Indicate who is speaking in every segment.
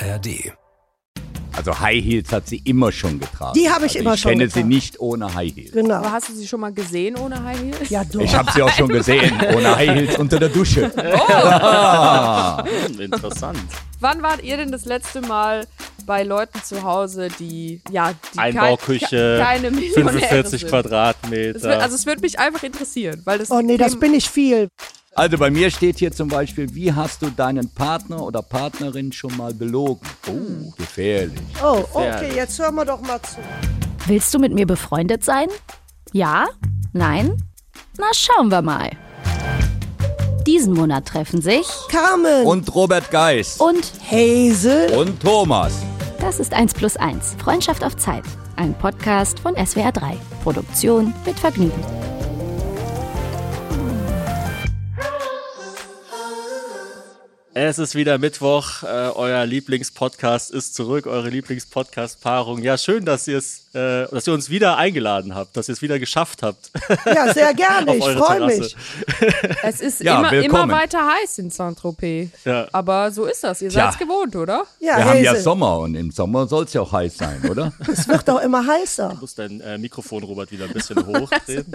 Speaker 1: ARD.
Speaker 2: Also High Heels hat sie immer schon getragen.
Speaker 3: Die habe ich
Speaker 2: also
Speaker 3: immer
Speaker 2: ich
Speaker 3: schon
Speaker 2: kenne
Speaker 3: getragen.
Speaker 2: sie nicht ohne High Heels.
Speaker 3: Genau.
Speaker 4: Aber hast du sie schon mal gesehen ohne High Heels?
Speaker 3: Ja, doch.
Speaker 2: Ich habe sie auch schon gesehen, ohne High Heels unter der Dusche.
Speaker 5: Hm, Interessant.
Speaker 4: Wann wart ihr denn das letzte Mal bei Leuten zu Hause, die ja die
Speaker 5: Einbauküche,
Speaker 4: kein, keine Millionäre
Speaker 5: 45
Speaker 4: sind?
Speaker 5: Quadratmeter.
Speaker 4: Es wird, also es würde mich einfach interessieren, weil das
Speaker 3: Oh nee, das bin ich viel.
Speaker 2: Also bei mir steht hier zum Beispiel, wie hast du deinen Partner oder Partnerin schon mal belogen? Oh, gefährlich.
Speaker 3: Oh, okay, jetzt hören wir doch mal zu.
Speaker 6: Willst du mit mir befreundet sein? Ja? Nein? Na, schauen wir mal. Diesen Monat treffen sich
Speaker 3: Carmen
Speaker 2: Und Robert Geis.
Speaker 6: und
Speaker 3: Hazel.
Speaker 2: Und Thomas.
Speaker 6: das ist 1 plus 1. Freundschaft auf Zeit. Ein Podcast von SWR 3. Produktion mit Vergnügen.
Speaker 5: Es ist wieder Mittwoch. Äh, euer Lieblingspodcast ist zurück. Eure Lieblingspodcast-Paarung. Ja, schön, dass ihr es, äh, dass ihr uns wieder eingeladen habt, dass ihr es wieder geschafft habt.
Speaker 3: Ja, sehr gerne. Ich freue mich.
Speaker 4: es ist
Speaker 2: Ja,
Speaker 4: immer, immer weiter heiß in Saint-Tropez.
Speaker 5: Ja.
Speaker 4: Aber so ist das. Ihr seid gewohnt, oder?
Speaker 3: Ja,
Speaker 2: Wir haben ja
Speaker 3: Hazel.
Speaker 2: Sommer und im Sommer soll es ja auch heiß sein, oder?
Speaker 3: Es wird doch immer heißer.
Speaker 5: Du musst dein äh, Mikrofon, Robert, wieder ein bisschen hochdrehen.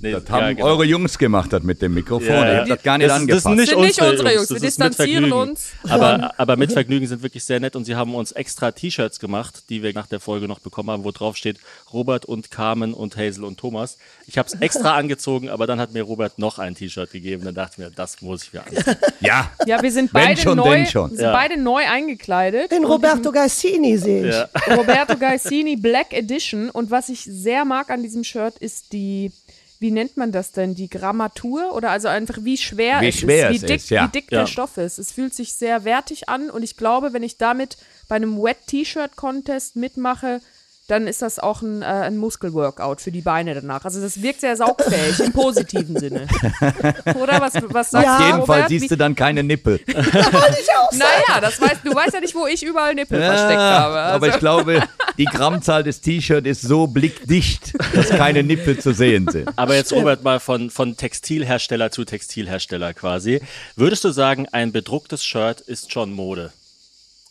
Speaker 5: Nee,
Speaker 2: Das haben
Speaker 5: ja, genau.
Speaker 2: eure Jungs gemacht, das mit dem Mikrofon.
Speaker 5: Ja,
Speaker 2: Ich
Speaker 5: ja.
Speaker 2: hab das gar nicht
Speaker 5: Das- das
Speaker 2: angepasst.
Speaker 5: sind nicht
Speaker 4: Sind nicht
Speaker 5: unsere
Speaker 4: unsere Jungs,
Speaker 5: Jungs,
Speaker 4: wir
Speaker 5: das
Speaker 4: distanzieren
Speaker 5: Vergnügen.
Speaker 4: uns.
Speaker 5: Aber, aber mit Vergnügen sind wirklich sehr nett und sie haben uns extra T-Shirts gemacht, die wir nach der Folge noch bekommen haben, wo drauf steht Robert und Carmen und Hazel und Thomas. Ich habe es extra angezogen, aber dann hat mir Robert noch ein T-Shirt gegeben. Dann dachte ich mir, das muss ich mir anziehen.
Speaker 2: ja.
Speaker 4: Ja, wir sind
Speaker 2: Wenn
Speaker 4: beide
Speaker 2: schon,
Speaker 4: neu, sind
Speaker 5: Ja.
Speaker 4: beide neu eingekleidet.
Speaker 3: Den Roberto Gassini sehe ich.
Speaker 5: Ja.
Speaker 4: Roberto Gaisini Black Edition. Und was ich sehr mag an diesem Shirt ist die, wie nennt man das denn? Die Grammatur? Oder also einfach wie schwer
Speaker 2: Wie
Speaker 4: es
Speaker 2: schwer
Speaker 4: ist,
Speaker 2: es
Speaker 4: wie dick,
Speaker 2: ist, ja.
Speaker 4: wie dick
Speaker 5: Ja.
Speaker 4: der Stoff ist. Es fühlt sich sehr wertig an und ich glaube, wenn ich damit bei einem Wet T-Shirt Contest mitmache, dann ist das auch ein, äh, ein Muskelworkout für die Beine danach. Also das wirkt sehr saugfähig im positiven Sinne. Oder was, was sagst
Speaker 3: Ja.
Speaker 4: du,
Speaker 2: Auf jeden Fall siehst du dann keine Nippel.
Speaker 4: naja, das weißt, du weißt ja nicht, wo ich überall Nippel versteckt habe. Also.
Speaker 2: Aber ich glaube, die Grammzahl des T-Shirts ist so blickdicht, dass keine Nippel zu sehen sind.
Speaker 5: Aber jetzt, Robert, mal von, von Textilhersteller zu Textilhersteller quasi. Würdest du sagen, ein bedrucktes Shirt ist schon Mode?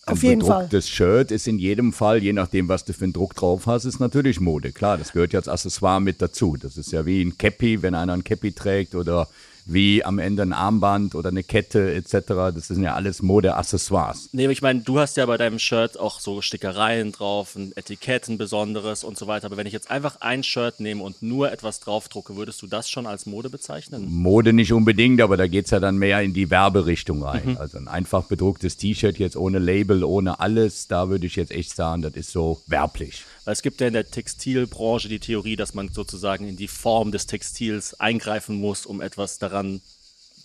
Speaker 3: Auf
Speaker 2: Ein
Speaker 3: jeden Fall.
Speaker 2: bedrucktes Shirt ist in jedem Fall, je nachdem, was du für einen Druck drauf hast, ist natürlich Mode. Klar, das gehört ja als Accessoire mit dazu. Das ist ja wie ein Cappy, wenn einer ein Cappy trägt oder wie am Ende ein Armband oder eine Kette etc. Das sind ja alles Mode-Accessoires.
Speaker 5: Nee, ich meine, du hast ja bei deinem Shirt auch so Stickereien drauf, ein Etikett, ein besonderes und so weiter. Aber wenn ich jetzt einfach ein Shirt nehme und nur etwas draufdrucke, würdest du das schon als Mode bezeichnen?
Speaker 2: Mode nicht unbedingt, aber da geht es ja dann mehr in die Werberichtung rein.
Speaker 5: Mhm.
Speaker 2: Also ein einfach bedrucktes T-Shirt jetzt ohne Label, ohne alles, da würde ich jetzt echt sagen, das ist so werblich.
Speaker 5: Es gibt ja in der Textilbranche die Theorie, dass man sozusagen in die Form des Textils eingreifen muss, um etwas daran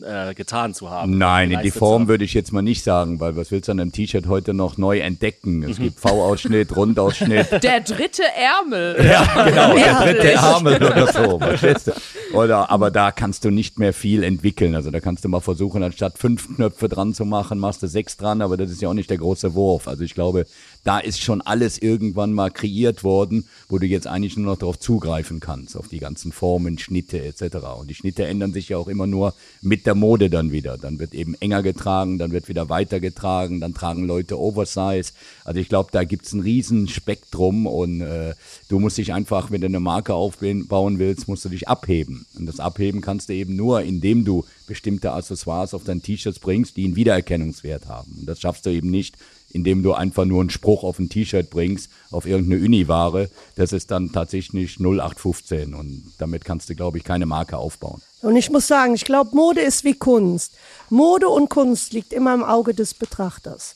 Speaker 5: äh, getan zu haben.
Speaker 2: Nein, in die Form würde ich jetzt mal nicht sagen, weil was willst du an einem T-Shirt heute noch neu entdecken?
Speaker 5: Mhm.
Speaker 2: Es gibt V-Ausschnitt, Rundausschnitt.
Speaker 4: Der dritte Ärmel.
Speaker 2: Ja, genau, der dritte Ärmel oder so, verstehst du? Oder, aber da kannst du nicht mehr viel entwickeln. Also da kannst du mal versuchen, anstatt fünf Knöpfe dran zu machen, machst du sechs dran, aber das ist ja auch nicht der große Wurf. Also ich glaube, da ist schon alles irgendwann mal kreiert worden, wo du jetzt eigentlich nur noch darauf zugreifen kannst, auf die ganzen Formen, Schnitte etc. Und die Schnitte ändern sich ja auch immer nur mit der Mode dann wieder. Dann wird eben enger getragen, dann wird wieder weiter getragen, dann tragen Leute Oversize. Also ich glaube, da gibt's ein riesen Spektrum und äh, du musst dich einfach, wenn du eine Marke aufbauen willst, musst du dich abheben. Und das Abheben kannst du eben nur, indem du bestimmte Accessoires auf dein T-Shirts bringst, die einen Wiedererkennungswert haben. Und das schaffst du eben nicht, indem du einfach nur einen Spruch auf ein T-Shirt bringst, auf irgendeine Uniware. Das ist dann tatsächlich 0815 und damit kannst du, glaube ich, keine Marke aufbauen.
Speaker 3: Und ich muss sagen, ich glaube, Mode ist wie Kunst. Mode und Kunst liegt immer im Auge des Betrachters.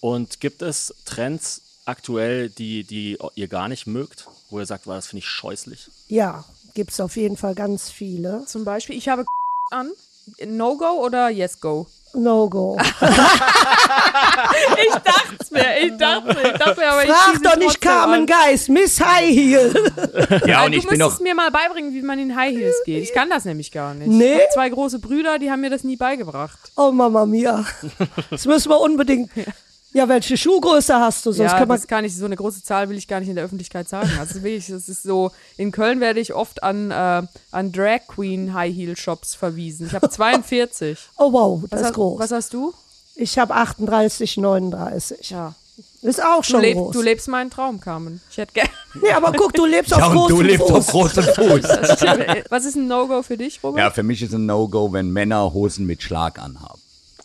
Speaker 5: Und gibt es Trends aktuell, die, die ihr gar nicht mögt, wo ihr sagt, "Wow, das finde ich scheußlich?
Speaker 3: Ja, gibt es auf jeden Fall ganz viele.
Speaker 4: Zum Beispiel, ich habe an. No-Go oder Yes-Go?
Speaker 3: No-Go.
Speaker 4: Ich dachte mir, ich dachte mir, ich dachte mir, aber ich
Speaker 3: Frag doch nicht Carmen. Geist, Miss High Heel.
Speaker 2: Ja, und
Speaker 4: du
Speaker 2: ich bin
Speaker 4: müsstest
Speaker 2: noch.
Speaker 4: mir mal beibringen, wie man in High Heels geht. Ich kann das nämlich gar nicht.
Speaker 3: Nee?
Speaker 4: Ich zwei große Brüder, die haben mir das nie beigebracht.
Speaker 3: Oh Mama Mia. Das müssen wir unbedingt. Ja, welche Schuhgröße hast du? Sonst
Speaker 4: ja,
Speaker 3: können wir
Speaker 4: das kann ich, so eine große Zahl will ich gar nicht in der Öffentlichkeit sagen. Also wirklich, das ist so, in Köln werde ich oft an, äh, an Drag Queen High Heel Shops verwiesen. Ich habe 42.
Speaker 3: Oh wow, das
Speaker 4: Was,
Speaker 3: ist
Speaker 4: hast-
Speaker 3: groß.
Speaker 4: was hast du?
Speaker 3: Ich habe 38, 39.
Speaker 4: Ja.
Speaker 3: Ist auch
Speaker 4: Du,
Speaker 3: schon
Speaker 4: leb,
Speaker 3: groß.
Speaker 4: du lebst meinen Traum, Carmen. Ich hätte gerne.
Speaker 3: nee, aber guck, du lebst
Speaker 2: Ja,
Speaker 3: auf großem
Speaker 2: du lebst
Speaker 3: Fuß.
Speaker 2: auf großem Fuß.
Speaker 4: Was ist ein No-Go für dich, Robert?
Speaker 2: Ja, für mich ist ein No-Go, wenn Männer Hosen mit Schlag anhaben.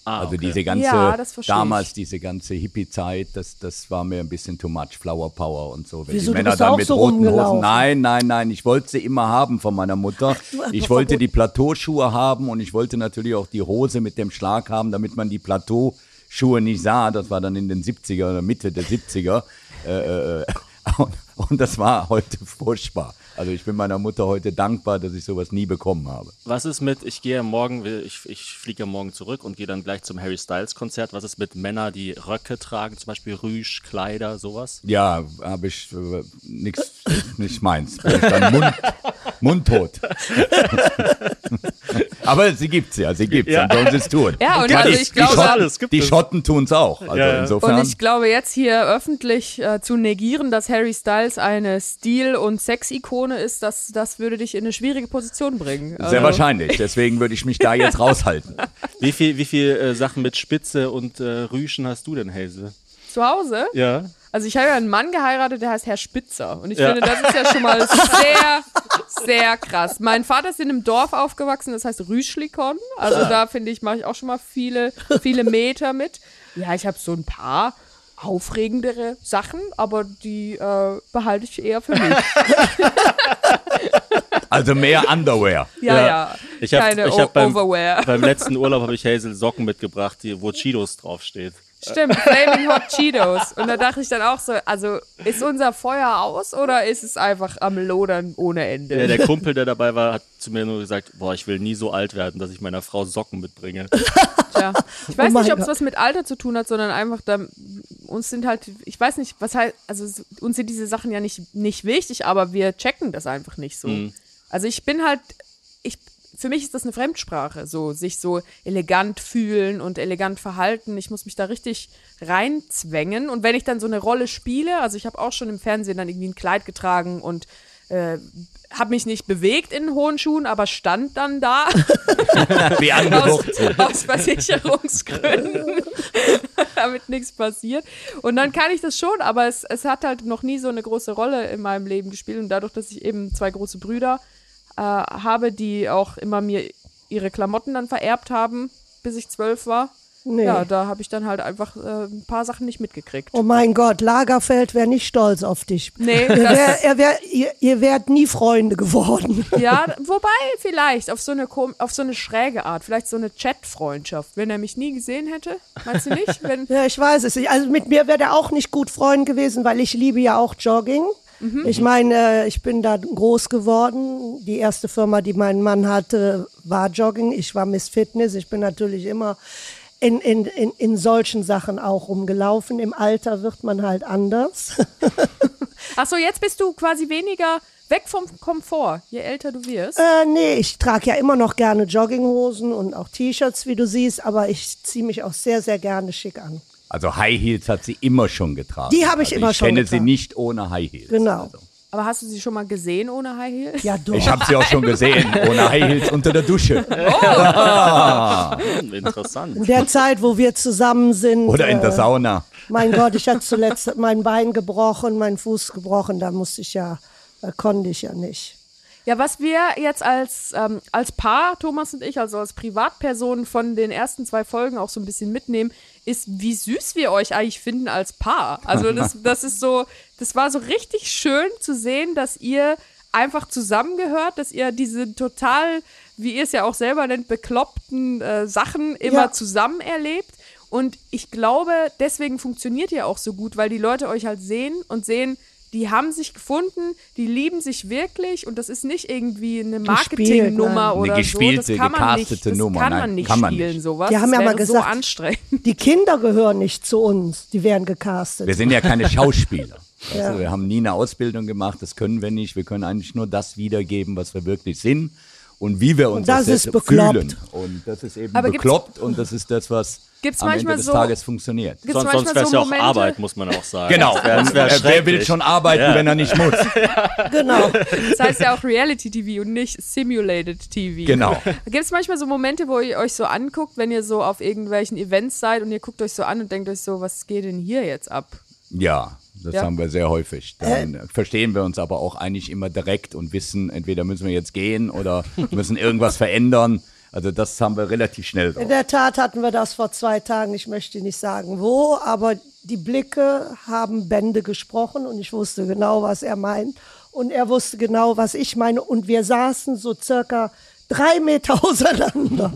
Speaker 5: Ah,
Speaker 2: Also
Speaker 5: okay.
Speaker 2: diese ganze,
Speaker 4: Ja,
Speaker 2: damals
Speaker 4: ich.
Speaker 2: diese ganze Hippie-Zeit, das, das war mir ein bisschen too much, Flower Power und so. Wenn
Speaker 3: Wieso,
Speaker 2: die
Speaker 3: du
Speaker 2: Männer
Speaker 3: bist
Speaker 2: dann
Speaker 3: auch
Speaker 2: mit
Speaker 3: so
Speaker 2: roten Hosen, nein, nein, nein, ich wollte sie immer haben von meiner Mutter. Ich wollte die Plateauschuhe haben und ich wollte natürlich auch die Hose mit dem Schlag haben, damit man die Plateauschuhe nicht sah. Das war dann in den 70er oder Mitte der 70er. Äh, äh, und, und das war heute furchtbar. Also ich bin meiner Mutter heute dankbar, dass ich sowas nie bekommen habe.
Speaker 5: Was ist mit, ich gehe morgen, ich, ich fliege ja morgen zurück und gehe dann gleich zum Harry Styles Konzert. Was ist mit Männern, die Röcke tragen, zum Beispiel Rüsch, Kleider, sowas?
Speaker 2: Ja, habe ich äh, nix, nicht meins. Bin ich dann Mund, mundtot. Aber sie gibt's ja, sie gibt's.
Speaker 5: Ja.
Speaker 2: Dann sollen sie es tun.
Speaker 4: Ja, und
Speaker 2: Die-
Speaker 4: also
Speaker 2: die-
Speaker 4: ich
Speaker 2: die
Speaker 4: glaube-
Speaker 2: Schotten,
Speaker 5: Alles gibt
Speaker 2: die
Speaker 5: es.
Speaker 2: Schotten tun's auch. Also
Speaker 5: Ja, ja.
Speaker 2: insofern.
Speaker 4: Und ich glaube, jetzt hier öffentlich äh, zu negieren, dass Harry Styles eine Stil- und Sex-Ikone ist, das, das würde dich in eine schwierige Position bringen.
Speaker 2: sehr
Speaker 4: Also-
Speaker 2: wahrscheinlich. Deswegen würde ich mich da jetzt raushalten.
Speaker 5: Wie viel, wie viel äh, Sachen mit Spitze und äh, Rüschen hast du denn, Hazel?
Speaker 4: Zu Hause?
Speaker 5: Ja.
Speaker 4: Also ich habe ja einen Mann geheiratet, der heißt Herr Spitzer. Und ich
Speaker 5: Ja.
Speaker 4: finde, das ist ja schon mal sehr, sehr krass. Mein Vater ist in einem Dorf aufgewachsen, das heißt Rüschlikon. Also da finde ich, mache ich auch schon mal viele, viele Meter mit. Ja, ich habe so ein paar aufregendere Sachen, aber die äh, behalte ich eher für mich.
Speaker 2: Also mehr Underwear.
Speaker 4: Ja,
Speaker 5: Ja.
Speaker 4: ja.
Speaker 5: Ich hab,
Speaker 4: Keine
Speaker 5: ich hab beim,
Speaker 4: Overwear.
Speaker 5: beim letzten Urlaub habe ich Hazel Socken mitgebracht, die, wo Cheetos draufsteht.
Speaker 4: Stimmt, Flaming Hot Cheetos. Und da dachte ich dann auch so, also ist unser Feuer aus oder ist es einfach am Lodern ohne Ende?
Speaker 5: Ja, der Kumpel, der dabei war, hat zu mir nur gesagt, boah, ich will nie so alt werden, dass ich meiner Frau Socken mitbringe.
Speaker 4: Tja. Ich weiß
Speaker 3: Oh
Speaker 4: nicht, ob es was mit Alter zu tun hat, sondern einfach da, uns sind halt, ich weiß nicht, was heißt, also uns sind diese Sachen ja nicht, nicht wichtig, aber wir checken das einfach nicht so. Also ich bin halt, ich, für mich ist das eine Fremdsprache, so sich so elegant fühlen und elegant verhalten. Ich muss mich da richtig reinzwängen. Und wenn ich dann so eine Rolle spiele, also ich habe auch schon im Fernsehen dann irgendwie ein Kleid getragen und äh, habe mich nicht bewegt in hohen Schuhen, aber stand dann da
Speaker 2: Wie
Speaker 4: aus,
Speaker 2: angewuchzt.
Speaker 4: aus Versicherungsgründen, damit nichts passiert. Und dann kann ich das schon, aber es, es hat halt noch nie so eine große Rolle in meinem Leben gespielt. Und dadurch, dass ich eben zwei große Brüder äh, habe, die auch immer mir ihre Klamotten dann vererbt haben, bis ich zwölf war.
Speaker 3: Nee.
Speaker 4: Ja, da habe ich dann halt einfach äh, ein paar Sachen nicht mitgekriegt.
Speaker 3: Oh mein Gott, Lagerfeld wäre nicht stolz auf dich.
Speaker 4: Nee,
Speaker 3: Er wär, er wär, ihr, ihr wärt nie Freunde geworden.
Speaker 4: ja, wobei vielleicht auf so eine kom- auf so eine schräge Art, vielleicht so eine Chat-Freundschaft, wenn er mich nie gesehen hätte, meinst du nicht? Wenn,
Speaker 3: Ja, ich weiß es nicht. Also mit mir wäre er auch nicht gut Freund gewesen, weil ich liebe ja auch Jogging. Ich meine, ich bin da groß geworden. Die erste Firma, die mein Mann hatte, war Jogging. Ich war Miss Fitness. Ich bin natürlich immer in, in, in, in solchen Sachen auch rumgelaufen. Im Alter wird man halt anders.
Speaker 4: Ach so, jetzt bist du quasi weniger weg vom Komfort, je älter du wirst.
Speaker 3: äh, nee, ich trage ja immer noch gerne Jogginghosen und auch T-Shirts, wie du siehst, aber ich ziehe mich auch sehr, sehr gerne schick an.
Speaker 2: Also High Heels hat sie immer schon getragen.
Speaker 3: Die habe ich
Speaker 2: also
Speaker 3: immer
Speaker 2: ich
Speaker 3: schon
Speaker 2: kenne sie nicht ohne High Heels.
Speaker 3: Genau.
Speaker 2: Also.
Speaker 4: Aber hast du sie schon mal gesehen ohne High Heels?
Speaker 3: Ja, doch.
Speaker 2: Ich habe sie auch schon gesehen, ohne High Heels unter der Dusche.
Speaker 5: Hm, interessant.
Speaker 3: In der Zeit, wo wir zusammen sind.
Speaker 2: Oder in der
Speaker 3: äh,
Speaker 2: Sauna.
Speaker 3: Mein Gott, ich hatte zuletzt mein Bein gebrochen, meinen Fuß gebrochen, da musste ich ja, da konnte ich ja nicht.
Speaker 4: Ja, was wir jetzt als, ähm, als Paar, Thomas und ich, also als Privatpersonen von den ersten zwei Folgen auch so ein bisschen mitnehmen, ist, wie süß wir euch eigentlich finden als Paar. Also das, das ist so, das war so richtig schön zu sehen, dass ihr einfach zusammengehört, dass ihr diese total, wie ihr es ja auch selber nennt, bekloppten äh, Sachen immer
Speaker 3: Ja.
Speaker 4: zusammen erlebt. Und ich glaube, deswegen funktioniert ihr auch so gut, weil die Leute euch halt sehen und sehen, die haben sich gefunden, die lieben sich wirklich und das ist nicht irgendwie eine Marketingnummer
Speaker 3: nein.
Speaker 4: oder
Speaker 2: Eine
Speaker 4: so.
Speaker 2: gespielte,
Speaker 4: Das kann man nicht, das
Speaker 2: Nummer.
Speaker 4: kann
Speaker 2: Nein,
Speaker 4: man nicht
Speaker 2: kann man
Speaker 4: spielen,
Speaker 2: nicht.
Speaker 4: sowas.
Speaker 3: Die haben
Speaker 4: das
Speaker 3: ja mal gesagt,
Speaker 4: so anstrengend.
Speaker 3: Die Kinder gehören nicht zu uns, die werden gecastet.
Speaker 2: Wir sind ja keine Schauspieler. Weißt
Speaker 3: Ja.
Speaker 2: wir haben nie eine Ausbildung gemacht, das können wir nicht. Wir können eigentlich nur das wiedergeben, was wir wirklich sind. Und wie wir uns
Speaker 3: das
Speaker 2: das
Speaker 3: ist bekloppt.
Speaker 2: fühlen. Und das ist eben
Speaker 4: Aber
Speaker 2: bekloppt und das ist das, was
Speaker 4: Gibt's
Speaker 2: am
Speaker 4: manchmal
Speaker 2: Ende des
Speaker 4: so-
Speaker 2: Tages funktioniert.
Speaker 4: Gibt's
Speaker 5: Sonst,
Speaker 4: manchmal
Speaker 5: sonst wäre es
Speaker 4: so
Speaker 5: ja auch
Speaker 4: Momente-
Speaker 5: Arbeit, muss man auch sagen.
Speaker 2: Genau.
Speaker 5: Wär, wär
Speaker 2: Wer- will schon arbeiten, wenn er nicht muss?
Speaker 3: Genau.
Speaker 4: Das heißt ja auch Reality-TV und nicht Simulated TV.
Speaker 2: Genau.
Speaker 4: Gibt es manchmal so Momente, wo ihr euch so anguckt, wenn ihr so auf irgendwelchen Events seid und ihr guckt euch so an und denkt euch so, was geht denn hier jetzt ab?
Speaker 2: Ja, das
Speaker 4: Ja.
Speaker 2: haben wir sehr häufig. Dann verstehen wir uns aber auch eigentlich immer direkt und wissen, entweder müssen wir jetzt gehen oder müssen irgendwas verändern. Also das haben wir relativ schnell drauf.
Speaker 3: In der Tat hatten wir das vor zwei Tagen. Ich möchte nicht sagen wo, aber die Blicke haben Bände gesprochen und ich wusste genau, was er meint. Und er wusste genau, was ich meine. Und wir saßen so circa drei Meter auseinander.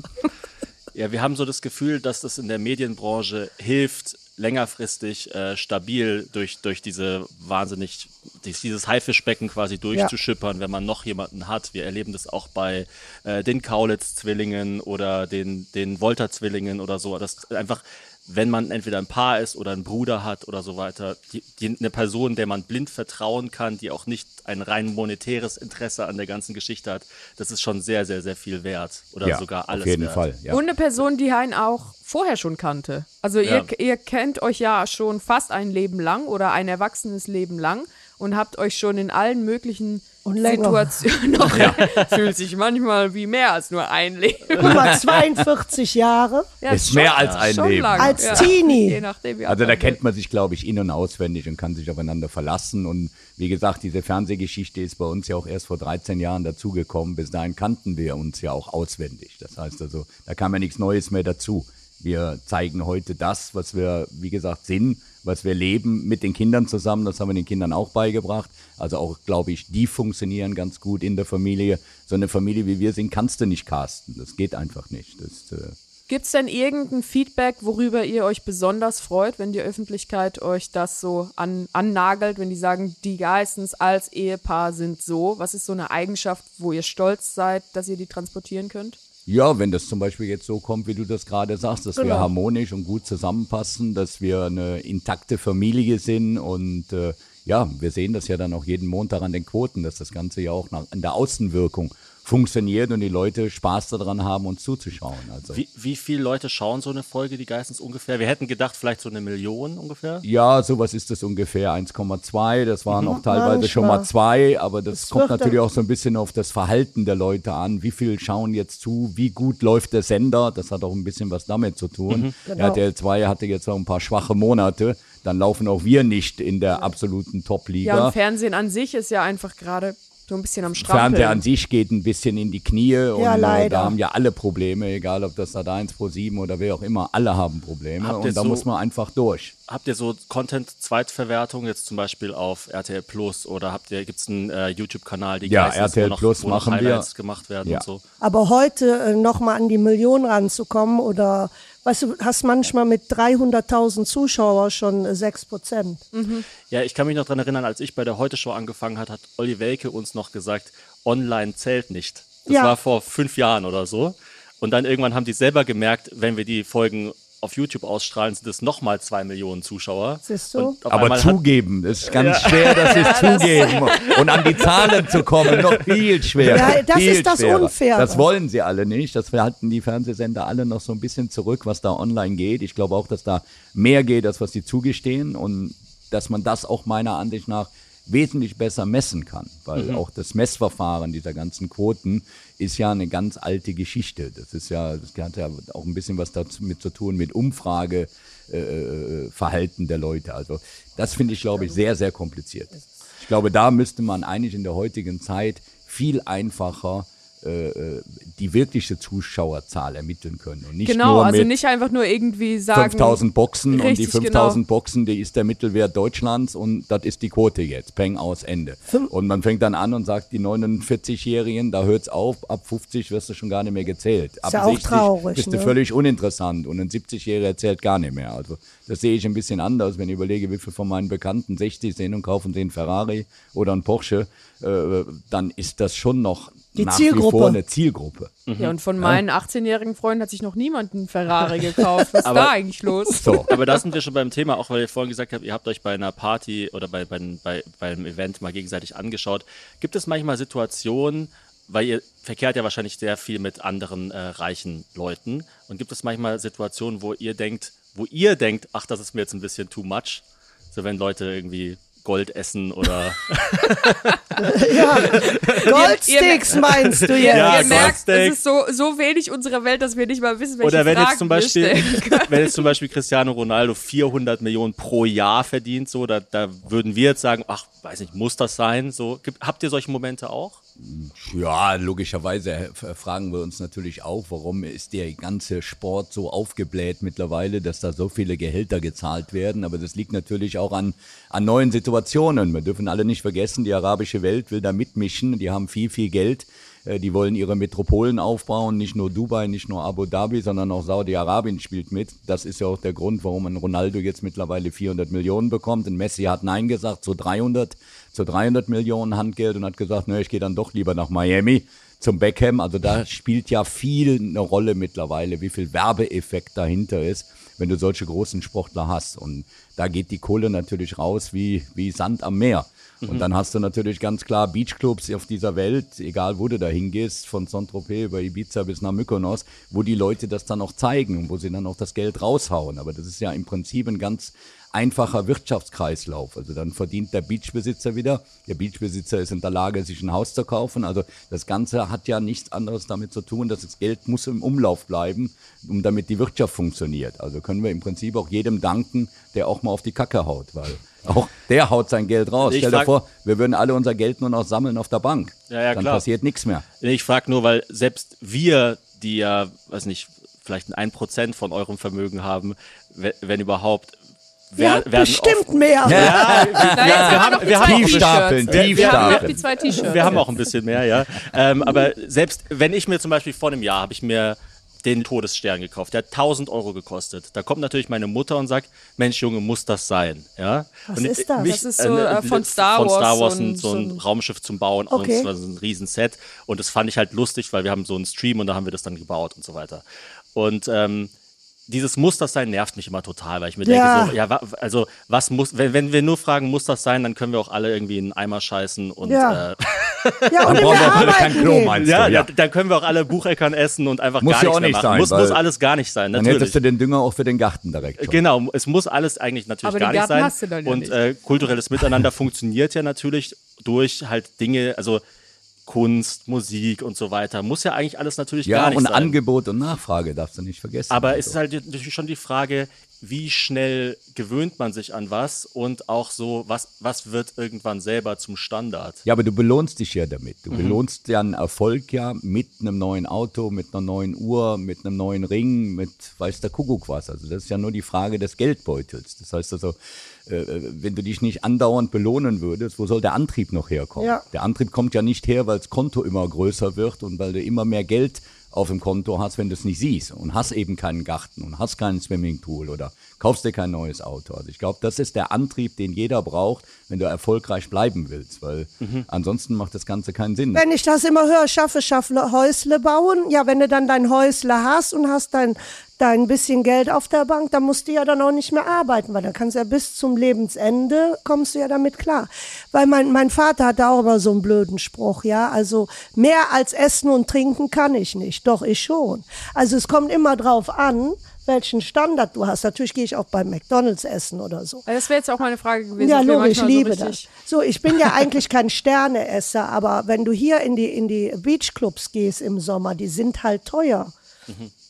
Speaker 5: Ja, wir haben so das Gefühl, dass das in der Medienbranche hilft, längerfristig äh, stabil durch, durch diese wahnsinnig, durch dieses Haifischbecken quasi durchzuschippern, wenn man noch jemanden hat. Wir erleben das auch bei äh, den Kaulitz-Zwillingen oder den, den Wolter-Zwillingen oder so. Das einfach, wenn man entweder ein Paar ist oder einen Bruder hat oder so weiter, die, die, eine Person, der man blind vertrauen kann, die auch nicht ein rein monetäres Interesse an der ganzen Geschichte hat, das ist schon sehr, sehr, sehr viel wert. Oder
Speaker 2: ja,
Speaker 5: sogar alles
Speaker 2: auf jeden
Speaker 5: wert.
Speaker 2: Fall. Ja.
Speaker 4: Und eine Person, die einen auch vorher schon kannte. Also
Speaker 5: Ja.
Speaker 4: ihr, ihr kennt euch ja schon fast ein Leben lang oder ein erwachsenes Leben lang und habt euch schon in allen möglichen Situationen noch fühlt sich manchmal wie mehr als nur ein Leben.
Speaker 3: Guck mal, 42 Jahre
Speaker 4: Ja,
Speaker 2: Ist mehr als ein
Speaker 4: schon
Speaker 2: Leben.
Speaker 4: lang,
Speaker 3: als
Speaker 4: ja.
Speaker 3: Teenie.
Speaker 4: Je nachdem,
Speaker 2: Also da kennt man sich, glaube ich, in- und auswendig und kann sich aufeinander verlassen. Und wie gesagt, diese Fernsehgeschichte ist bei uns ja auch erst vor 13 Jahren dazugekommen. Bis dahin kannten wir uns ja auch auswendig. Das heißt also, da kam ja nichts Neues mehr dazu. Wir zeigen heute das, was wir, wie gesagt, sind, was wir leben mit den Kindern zusammen. Das haben wir den Kindern auch beigebracht. Also auch, glaube ich, die funktionieren ganz gut in der Familie. So eine Familie wie wir sind, kannst du nicht casten. Das geht einfach nicht. Äh,
Speaker 4: Gibt es denn irgendein Feedback, worüber ihr euch besonders freut, wenn die Öffentlichkeit euch das so an, annagelt, wenn die sagen, die Geistens als Ehepaar sind so? Was ist so eine Eigenschaft, wo ihr stolz seid, dass ihr die transportieren könnt?
Speaker 2: Ja, wenn das zum Beispiel jetzt so kommt, wie du das gerade sagst, dass wir
Speaker 3: Genau.
Speaker 2: harmonisch und gut zusammenpassen, dass wir eine intakte Familie sind und äh, ja, wir sehen das ja dann auch jeden Montag an den Quoten, dass das Ganze ja auch nach, in der Außenwirkung funktioniert und die Leute Spaß daran haben, uns zuzuschauen. Also.
Speaker 5: Wie, wie viele Leute schauen so eine Folge, die Geistens ungefähr? Wir hätten gedacht, vielleicht so eine Million ungefähr.
Speaker 2: Ja, sowas ist das ungefähr 1,2. Das waren auch teilweise schon mal
Speaker 3: Manchmal.
Speaker 2: zwei, aber das
Speaker 3: Es
Speaker 2: kommt natürlich auch so ein bisschen auf das Verhalten der Leute an. Wie viel schauen jetzt zu? Wie gut läuft der Sender? Das hat auch ein bisschen was damit zu tun.
Speaker 3: Genau.
Speaker 2: RTL 2 hatte jetzt auch ein paar schwache Monate. Dann laufen auch wir nicht in der absoluten Top-Liga.
Speaker 4: Ja, und Fernsehen an sich ist ja einfach gerade so ein bisschen am Strampeln.
Speaker 2: Fernseher an sich geht ein bisschen in die Knie und
Speaker 3: Ja,
Speaker 2: äh,
Speaker 3: leider.
Speaker 2: da haben ja alle Probleme, egal ob das Sat1 Pro 7 oder wer auch immer, alle haben Probleme
Speaker 5: Habt
Speaker 2: und da
Speaker 5: so-
Speaker 2: muss man einfach durch.
Speaker 5: Habt ihr so Content-Zweitverwertung jetzt zum Beispiel auf RTL Plus oder habt ihr, gibt es einen äh, YouTube-Kanal, die
Speaker 2: Ja,
Speaker 5: Geistens,
Speaker 2: RTL
Speaker 5: wo noch,
Speaker 2: Plus
Speaker 5: wo noch
Speaker 2: machen wir.
Speaker 5: Highlights gemacht werden
Speaker 2: Ja.
Speaker 5: und so?
Speaker 3: Aber heute äh, nochmal an die Million ranzukommen oder, weißt du, hast manchmal mit 300.000 Zuschauer schon äh, 6 Prozent.
Speaker 5: Ja, ich kann mich noch daran erinnern, als ich bei der Heute-Show angefangen hat, hat Olli Welke uns noch gesagt, online zählt nicht. Das
Speaker 3: Ja.
Speaker 5: war vor fünf Jahren oder so. Und dann irgendwann haben die selber gemerkt, wenn wir die Folgen auf YouTube ausstrahlen, sind es nochmal zwei Millionen Zuschauer.
Speaker 3: Siehst du?
Speaker 2: Aber zugeben, das ist ganz schwer, das ist zugeben. Und an die Zahlen zu kommen, noch viel schwerer.
Speaker 3: Ja, das
Speaker 2: viel
Speaker 3: ist das
Speaker 2: schwerer.
Speaker 3: Unfaire.
Speaker 2: Das wollen sie alle nicht. Das halten die Fernsehsender alle noch so ein bisschen zurück, was da online geht. Ich glaube auch, dass da mehr geht, als was sie zugestehen. Und dass man das auch meiner Ansicht nach wesentlich besser messen kann. Weil auch das Messverfahren dieser ganzen Quoten ist ja eine ganz alte Geschichte. Das ist ja, das hat ja auch ein bisschen was damit zu tun mit Umfrage. Äh, Verhalten der Leute. Also das finde ich, glaube ich, sehr, sehr kompliziert. Ich glaube, da müsste man eigentlich in der heutigen Zeit viel einfacher äh, äh, die wirkliche Zuschauerzahl ermitteln können. Und nicht
Speaker 4: genau,
Speaker 2: nur
Speaker 4: also
Speaker 2: mit
Speaker 4: nicht einfach nur irgendwie sagen.
Speaker 2: 5000 Boxen und die
Speaker 4: Richtig,
Speaker 2: 5000
Speaker 4: genau.
Speaker 2: Boxen, die ist der Mittelwert Deutschlands und das ist die Quote jetzt. Peng aus Ende. Und man fängt dann an und sagt, die 49-Jährigen, da hört's auf, ab 50 wirst du schon gar nicht mehr gezählt. Ab
Speaker 3: ja auch traurig,
Speaker 2: bist du
Speaker 3: ne?
Speaker 2: völlig uninteressant und ein 70-Jähriger zählt gar nicht mehr. Also das sehe ich ein bisschen anders, wenn ich überlege, wie viele von meinen Bekannten 60 sind und kaufen einen Ferrari oder einen Porsche, äh, dann ist das schon noch
Speaker 3: Die
Speaker 2: nach
Speaker 3: Zielgruppe.
Speaker 2: wie vor eine Zielgruppe.
Speaker 4: Ja, und von meinen 18-jährigen Freunden hat sich noch niemand einen Ferrari gekauft. Was ist da eigentlich los?
Speaker 2: So.
Speaker 5: aber da sind wir schon beim Thema, auch weil ihr vorhin gesagt habt, ihr habt euch bei einer Party oder bei, bei, bei, bei einem Event mal gegenseitig angeschaut. Gibt es manchmal Situationen, weil ihr verkehrt ja wahrscheinlich sehr viel mit anderen äh, reichen Leuten. Und gibt es manchmal Situationen, wo ihr denkt, wo ihr denkt, ach, das ist mir jetzt ein bisschen too much? So wenn Leute irgendwie Gold essen oder
Speaker 3: Ja, Goldsticks meinst du jetzt?
Speaker 5: Ja,
Speaker 4: Ihr merkt, es ist so, so wenig unserer Welt, dass wir nicht mal wissen, welche
Speaker 5: oder wenn
Speaker 4: Fragen
Speaker 5: jetzt zum
Speaker 4: wir
Speaker 5: Beispiel
Speaker 4: stellen können.
Speaker 5: wenn jetzt zum Beispiel Cristiano Ronaldo 400 Millionen pro Jahr verdient, so da, da würden wir jetzt sagen, ach, weiß nicht, muss das sein? So gibt, habt ihr solche Momente auch?
Speaker 2: Ja, logischerweise fragen wir uns natürlich auch, warum ist der ganze Sport so aufgebläht mittlerweile, dass da so viele Gehälter gezahlt werden. Aber das liegt natürlich auch an, an neuen Situationen. Wir dürfen alle nicht vergessen, die arabische Welt will da mitmischen. Die haben viel, viel Geld. Äh, Die wollen ihre Metropolen aufbauen, nicht nur Dubai, nicht nur Abu Dhabi, sondern auch Saudi-Arabien spielt mit. Das ist ja auch der Grund, warum ein Ronaldo jetzt mittlerweile 400 Millionen bekommt. Ein Messi hat Nein gesagt zu 300, zu 300 Millionen Handgeld und hat gesagt, ne, ich gehe dann doch lieber nach Miami zum Beckham. Also da spielt ja viel eine Rolle mittlerweile, wie viel Werbeeffekt dahinter ist, wenn du solche großen Sportler hast. Und da geht die Kohle natürlich raus wie, wie Sand am Meer. Und dann hast du natürlich ganz klar Beachclubs auf dieser Welt, egal wo du da hingehst, von Saint-Tropez über Ibiza bis nach Mykonos, wo die Leute das dann auch zeigen und wo sie dann auch das Geld raushauen. Aber das ist ja im Prinzip ein ganz einfacher Wirtschaftskreislauf. Also dann verdient der Beachbesitzer wieder. Der Beachbesitzer ist in der Lage, sich ein Haus zu kaufen. Also das Ganze hat ja nichts anderes damit zu tun, dass das Geld muss im Umlauf bleiben, um damit die Wirtschaft funktioniert. Also können wir im Prinzip auch jedem danken, der auch mal auf die Kacke haut, weil auch der haut sein Geld raus.
Speaker 5: Ich
Speaker 2: Stell dir vor, wir würden alle unser Geld nur noch sammeln auf der Bank.
Speaker 5: Ja, ja,
Speaker 2: Dann
Speaker 5: klar.
Speaker 2: passiert nichts mehr.
Speaker 5: Ich frage nur, weil selbst wir, die ja, weiß nicht, vielleicht ein Prozent von eurem Vermögen haben, we- wenn überhaupt, wer- werden
Speaker 3: bestimmt mehr.
Speaker 4: Na, jetzt haben wir
Speaker 5: wir haben.
Speaker 4: Wir haben die zwei T-Shirts.
Speaker 5: Wir haben auch ein bisschen mehr, ja. ähm, aber selbst wenn ich mir zum Beispiel vor einem Jahr habe ich mir den Todesstern gekauft, der hat 1000 Euro gekostet. Da kommt natürlich meine Mutter und sagt, Mensch Junge, muss das sein, ja?
Speaker 3: Was
Speaker 5: und
Speaker 3: ist das?
Speaker 4: Das ist so, äh, von Star
Speaker 5: von Star
Speaker 4: Wars
Speaker 5: Wars
Speaker 4: so ein-
Speaker 5: ein, so ein
Speaker 4: so ein-
Speaker 5: Raumschiff zum Bauen
Speaker 3: Okay.
Speaker 5: und so ein Riesenset und das fand ich halt lustig, weil wir haben so einen Stream und da haben wir das dann gebaut und so weiter. Und ähm, dieses Muss das sein nervt mich immer total, weil ich mir
Speaker 3: Ja.
Speaker 5: denke, so, ja, wa- also was muss, wenn, wenn wir nur fragen, muss das sein, dann können wir auch alle irgendwie in einen Eimer scheißen und
Speaker 3: Ja.
Speaker 5: äh,
Speaker 3: Ja, und in
Speaker 2: brauchen wir auch alle kein Klo, meinst
Speaker 5: ja,
Speaker 2: du? Ja.
Speaker 5: Da, dann können wir auch alle Bucheckern essen und einfach
Speaker 2: Muss
Speaker 5: gar nichts
Speaker 2: auch
Speaker 5: mehr
Speaker 2: nicht
Speaker 5: machen.
Speaker 2: sein,
Speaker 5: muss, muss alles gar nicht sein,
Speaker 2: Dann
Speaker 5: natürlich.
Speaker 2: hättest du den Dünger auch für den Garten direkt. Schon.
Speaker 5: Genau, es muss alles eigentlich natürlich
Speaker 4: Aber
Speaker 5: gar
Speaker 4: den
Speaker 5: nicht sein.
Speaker 4: hast du dann ja
Speaker 5: und. Äh, kulturelles Miteinander funktioniert ja natürlich durch halt Dinge, also Kunst, Musik und so weiter. Muss ja eigentlich alles natürlich
Speaker 2: Ja,
Speaker 5: gar nicht
Speaker 2: und
Speaker 5: sein.
Speaker 2: Angebot und Nachfrage darfst du nicht vergessen.
Speaker 5: Aber
Speaker 2: Also.
Speaker 5: es ist halt natürlich schon die Frage, wie schnell gewöhnt man sich an was und auch so, was, was wird irgendwann selber zum Standard?
Speaker 2: Ja, aber du belohnst dich ja damit.
Speaker 5: Mhm.
Speaker 2: Du belohnst ja einen Erfolg ja mit einem neuen Auto, mit einer neuen Uhr, mit einem neuen Ring, mit weiß der Kuckuck was. Also das ist ja nur die Frage des Geldbeutels. Das heißt also, äh, wenn du dich nicht andauernd belohnen würdest, wo soll der Antrieb noch herkommen?
Speaker 3: Ja.
Speaker 2: Der Antrieb kommt ja nicht her, weil das Konto immer größer wird und weil du immer mehr Geld auf dem Konto hast, wenn du es nicht siehst und hast eben keinen Garten und hast keinen Swimmingpool oder kaufst dir kein neues Auto. Also ich glaube, das ist der Antrieb, den jeder braucht, wenn du erfolgreich bleiben willst, weil ansonsten macht das Ganze keinen Sinn.
Speaker 3: Wenn ich das immer höre, schaffe, schaffe, Häusle bauen. Ja, wenn du dann dein Häusle hast und hast dein, dein bisschen Geld auf der Bank, dann musst du ja dann auch nicht mehr arbeiten, weil dann kannst du ja bis zum Lebensende, kommst du ja damit klar. Weil mein, mein Vater hatte auch immer so einen blöden Spruch, ja, also mehr als essen und trinken kann ich nicht, doch ich schon. Also es kommt immer drauf an, welchen Standard du hast. Natürlich gehe ich auch bei McDonalds essen oder so.
Speaker 4: Das wäre jetzt auch meine Frage gewesen.
Speaker 3: Ja, logisch, ich liebe
Speaker 4: so
Speaker 3: das. So, ich bin ja eigentlich kein Sterneesser, aber wenn du hier in die, in die Beachclubs gehst im Sommer, die sind halt teuer.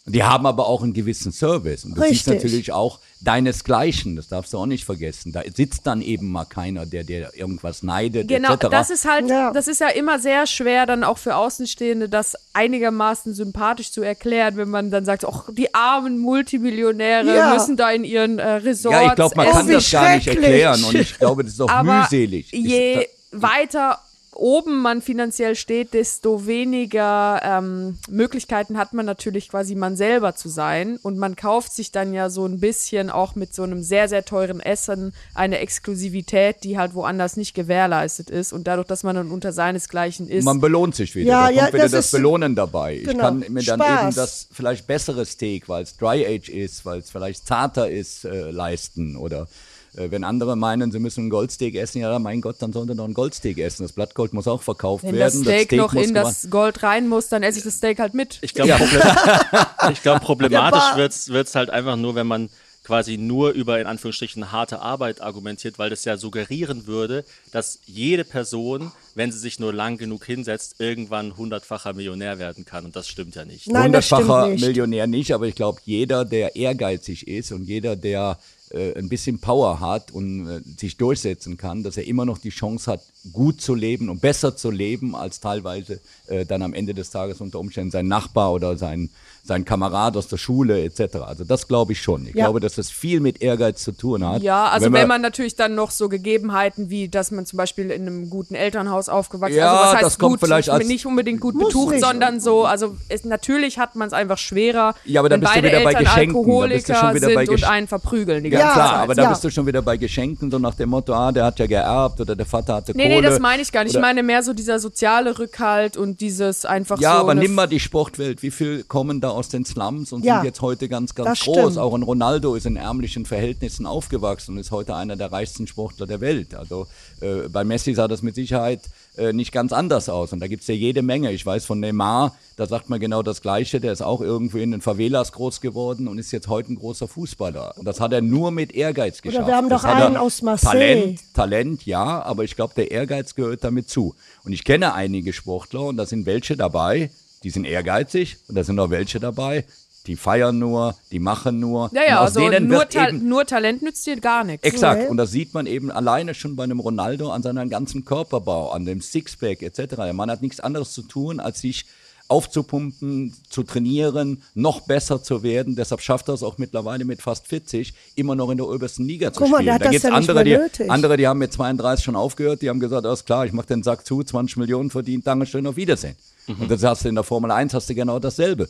Speaker 2: Die haben aber auch einen gewissen Service. Und du siehst
Speaker 3: Richtig.
Speaker 2: natürlich auch deinesgleichen, das darfst du auch nicht vergessen. Da sitzt dann eben mal keiner, der dir irgendwas neidet,
Speaker 4: Genau,
Speaker 2: etc.
Speaker 4: das ist halt,
Speaker 3: Ja.
Speaker 4: das ist ja immer sehr schwer, dann auch für Außenstehende, das einigermaßen sympathisch zu erklären, wenn man dann sagt, ach, die armen Multimillionäre
Speaker 3: Ja.
Speaker 4: müssen da in ihren äh, Resorts
Speaker 2: ja, ich glaube, man
Speaker 3: Oh,
Speaker 2: kann das gar nicht erklären. Und ich glaube, das ist auch
Speaker 4: Aber
Speaker 2: mühselig.
Speaker 4: je weiter oben man finanziell steht, desto weniger ähm, Möglichkeiten hat man natürlich quasi man selber zu sein. Und man kauft sich dann ja so ein bisschen auch mit so einem sehr, sehr teuren Essen eine Exklusivität, die halt woanders nicht gewährleistet ist. Und dadurch, dass man dann unter seinesgleichen ist.
Speaker 2: man belohnt sich wieder.
Speaker 3: Ja,
Speaker 2: da kommt
Speaker 3: ja,
Speaker 2: wieder
Speaker 3: das
Speaker 2: das, Belohnen dabei. Ich
Speaker 3: genau,
Speaker 2: kann mir dann
Speaker 3: Spaß.
Speaker 2: eben das vielleicht bessere Steak, weil es Dry Age ist, weil es vielleicht zarter ist, äh, leisten oder wenn andere meinen, sie müssen einen Goldsteak essen, ja, mein Gott, dann sollen sie noch einen Goldsteak essen. Das Blattgold muss auch verkauft
Speaker 4: Wenn
Speaker 2: werden.
Speaker 4: das Steak, noch
Speaker 2: muss
Speaker 4: in
Speaker 2: gemacht-
Speaker 4: das Gold rein muss, dann esse ich das Steak halt mit.
Speaker 5: Ich glaube, problem ich glaub, problematisch
Speaker 3: Ja,
Speaker 5: wird es halt einfach nur, wenn man quasi nur über in Anführungsstrichen harte Arbeit argumentiert, weil das ja suggerieren würde, dass jede Person, wenn sie sich nur lang genug hinsetzt, irgendwann hundertfacher Millionär werden kann. Und das stimmt ja nicht.
Speaker 3: Nein, das stimmt
Speaker 2: hundertfacher
Speaker 3: nicht.
Speaker 2: Millionär nicht, aber ich glaube, jeder, der ehrgeizig ist und jeder, der äh, ein bisschen Power hat und äh, sich durchsetzen kann, dass er immer noch die Chance hat, gut zu leben und besser zu leben, als teilweise äh, dann am Ende des Tages unter Umständen sein Nachbar oder sein, sein Kamerad aus der Schule etc. Also das glaube ich schon. Ich
Speaker 3: Ja.
Speaker 2: glaube, dass das viel mit Ehrgeiz zu tun hat.
Speaker 4: Ja, also
Speaker 2: Wenn
Speaker 4: wenn, man natürlich dann noch so Gegebenheiten wie, dass man zum Beispiel in einem guten Elternhaus aufgewachsen ist.
Speaker 2: Ja,
Speaker 4: also was heißt
Speaker 2: das kommt
Speaker 4: gut,
Speaker 2: vielleicht als-
Speaker 4: nicht unbedingt gut betucht,
Speaker 3: nicht.
Speaker 4: sondern so, also es, natürlich hat man es einfach schwerer,
Speaker 2: Ja, aber da
Speaker 4: wenn
Speaker 2: bist du
Speaker 4: beide
Speaker 2: wieder bei Geschenken, da bist du
Speaker 4: Alkoholiker
Speaker 2: schon wieder bei
Speaker 4: sind und
Speaker 2: Gesch-
Speaker 4: einen verprügeln die
Speaker 2: Ja,
Speaker 4: ganze
Speaker 2: klar,
Speaker 4: Zeit.
Speaker 2: aber da
Speaker 3: ja.
Speaker 2: bist du schon wieder bei Geschenken, so nach dem Motto, ah, der hat ja geerbt oder der Vater hatte
Speaker 4: Nee,
Speaker 2: Kohle.
Speaker 4: nee, das meine ich gar nicht. Ich meine mehr so dieser soziale Rückhalt und dieses einfach
Speaker 2: Ja,
Speaker 4: so.
Speaker 2: aber
Speaker 4: eine
Speaker 2: nimm mal die Sportwelt. Wie viel kommen da aus den Slums und
Speaker 3: Ja,
Speaker 2: sind jetzt heute ganz, ganz groß?
Speaker 3: stimmt.
Speaker 2: Auch ein Ronaldo ist in ärmlichen Verhältnissen aufgewachsen und ist heute einer der reichsten Sportler der Welt. Also äh, bei Messi sah das mit Sicherheit äh, nicht ganz anders aus. Und da gibt's ja jede Menge. Ich weiß von Neymar, da sagt man genau das Gleiche. Der ist auch irgendwo in den Favelas groß geworden und ist jetzt heute ein großer Fußballer. Und das hat er nur mit Ehrgeiz geschafft.
Speaker 3: wir haben
Speaker 2: Das
Speaker 3: doch einen aus Marseille.
Speaker 2: Talent, Talent, ja, aber ich glaube, der Ehrgeiz gehört damit zu. Und ich kenne einige Sportler und da sind welche dabei, die sind ehrgeizig und da sind auch welche dabei, die feiern nur, die machen nur.
Speaker 4: ja, ja, also
Speaker 2: denen
Speaker 4: nur,
Speaker 2: wird
Speaker 4: Ta
Speaker 2: eben,
Speaker 4: nur Talent nützt dir gar nichts.
Speaker 2: Exakt,
Speaker 3: Nee.
Speaker 2: und das sieht man eben alleine schon bei einem Ronaldo an seinem ganzen Körperbau, an dem Sixpack etc. Der Mann hat nichts anderes zu tun, als sich aufzupumpen, zu trainieren, noch besser zu werden. Deshalb schafft er es auch mittlerweile mit fast 40, immer noch in der obersten Liga zu
Speaker 3: Guck mal,
Speaker 2: spielen.
Speaker 3: der hat
Speaker 2: da
Speaker 3: das
Speaker 2: gibt's
Speaker 3: ja nicht
Speaker 2: andere, die,
Speaker 3: nötig.
Speaker 2: andere, die haben mit 32 schon aufgehört, die haben gesagt, alles klar, ich mache den Sack zu, 20 Millionen verdient, Dankeschön, auf Wiedersehen. Und das hast du in der Formel 1 hast du genau dasselbe.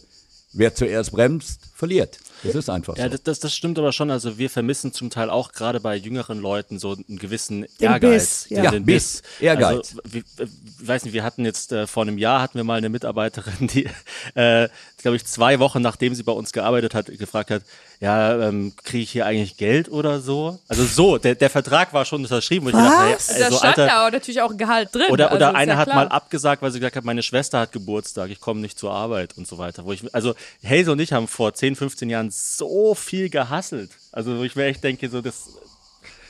Speaker 2: Wer zuerst bremst, verliert. Das ist einfach so.
Speaker 5: Ja, das, das, das stimmt aber schon. Also wir vermissen zum Teil auch gerade bei jüngeren Leuten so einen gewissen
Speaker 3: Den
Speaker 5: Ehrgeiz.
Speaker 3: Biss, ja.
Speaker 2: Ja,
Speaker 5: den
Speaker 2: Biss, Ehrgeiz.
Speaker 5: Also, äh, ich weiß nicht, wir hatten jetzt äh, vor einem Jahr hatten wir mal eine Mitarbeiterin, die, äh, glaube ich, zwei Wochen nachdem sie bei uns gearbeitet hat, gefragt hat, ja, ähm, kriege ich hier eigentlich Geld oder so? Also so, der, der Vertrag war schon unterschrieben. Und ich dachte,
Speaker 3: Was?
Speaker 5: hey,
Speaker 4: da
Speaker 5: also,
Speaker 4: stand
Speaker 5: Alter,
Speaker 4: da auch natürlich auch ein Gehalt drin.
Speaker 5: oder,
Speaker 4: also
Speaker 5: oder
Speaker 4: ist
Speaker 5: eine
Speaker 4: ja
Speaker 5: hat
Speaker 4: klar.
Speaker 5: mal abgesagt, weil sie gesagt hat, meine Schwester hat Geburtstag, ich komme nicht zur Arbeit und so weiter. Wo ich, also Hazel und ich haben vor 10, 15 Jahren so viel gehasselt. Also ich echt denke, so das,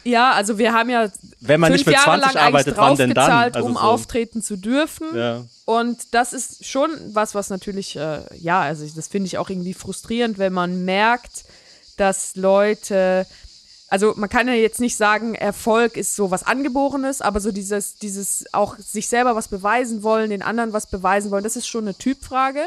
Speaker 4: Ja, also wir haben ja
Speaker 5: Wenn man
Speaker 4: fünf
Speaker 5: nicht für
Speaker 4: Jahre
Speaker 5: 20
Speaker 4: lang
Speaker 5: arbeitet, wann denn dann? Also
Speaker 4: um
Speaker 5: so-
Speaker 4: auftreten zu dürfen.
Speaker 5: ja.
Speaker 4: Und das ist schon was, was natürlich, äh, ja, also ich- das finde ich auch irgendwie frustrierend, wenn man merkt, dass Leute, also man kann ja jetzt nicht sagen, Erfolg ist so was Angeborenes, aber so dieses, dieses auch sich selber was beweisen wollen, den anderen was beweisen wollen, das ist schon eine Typfrage.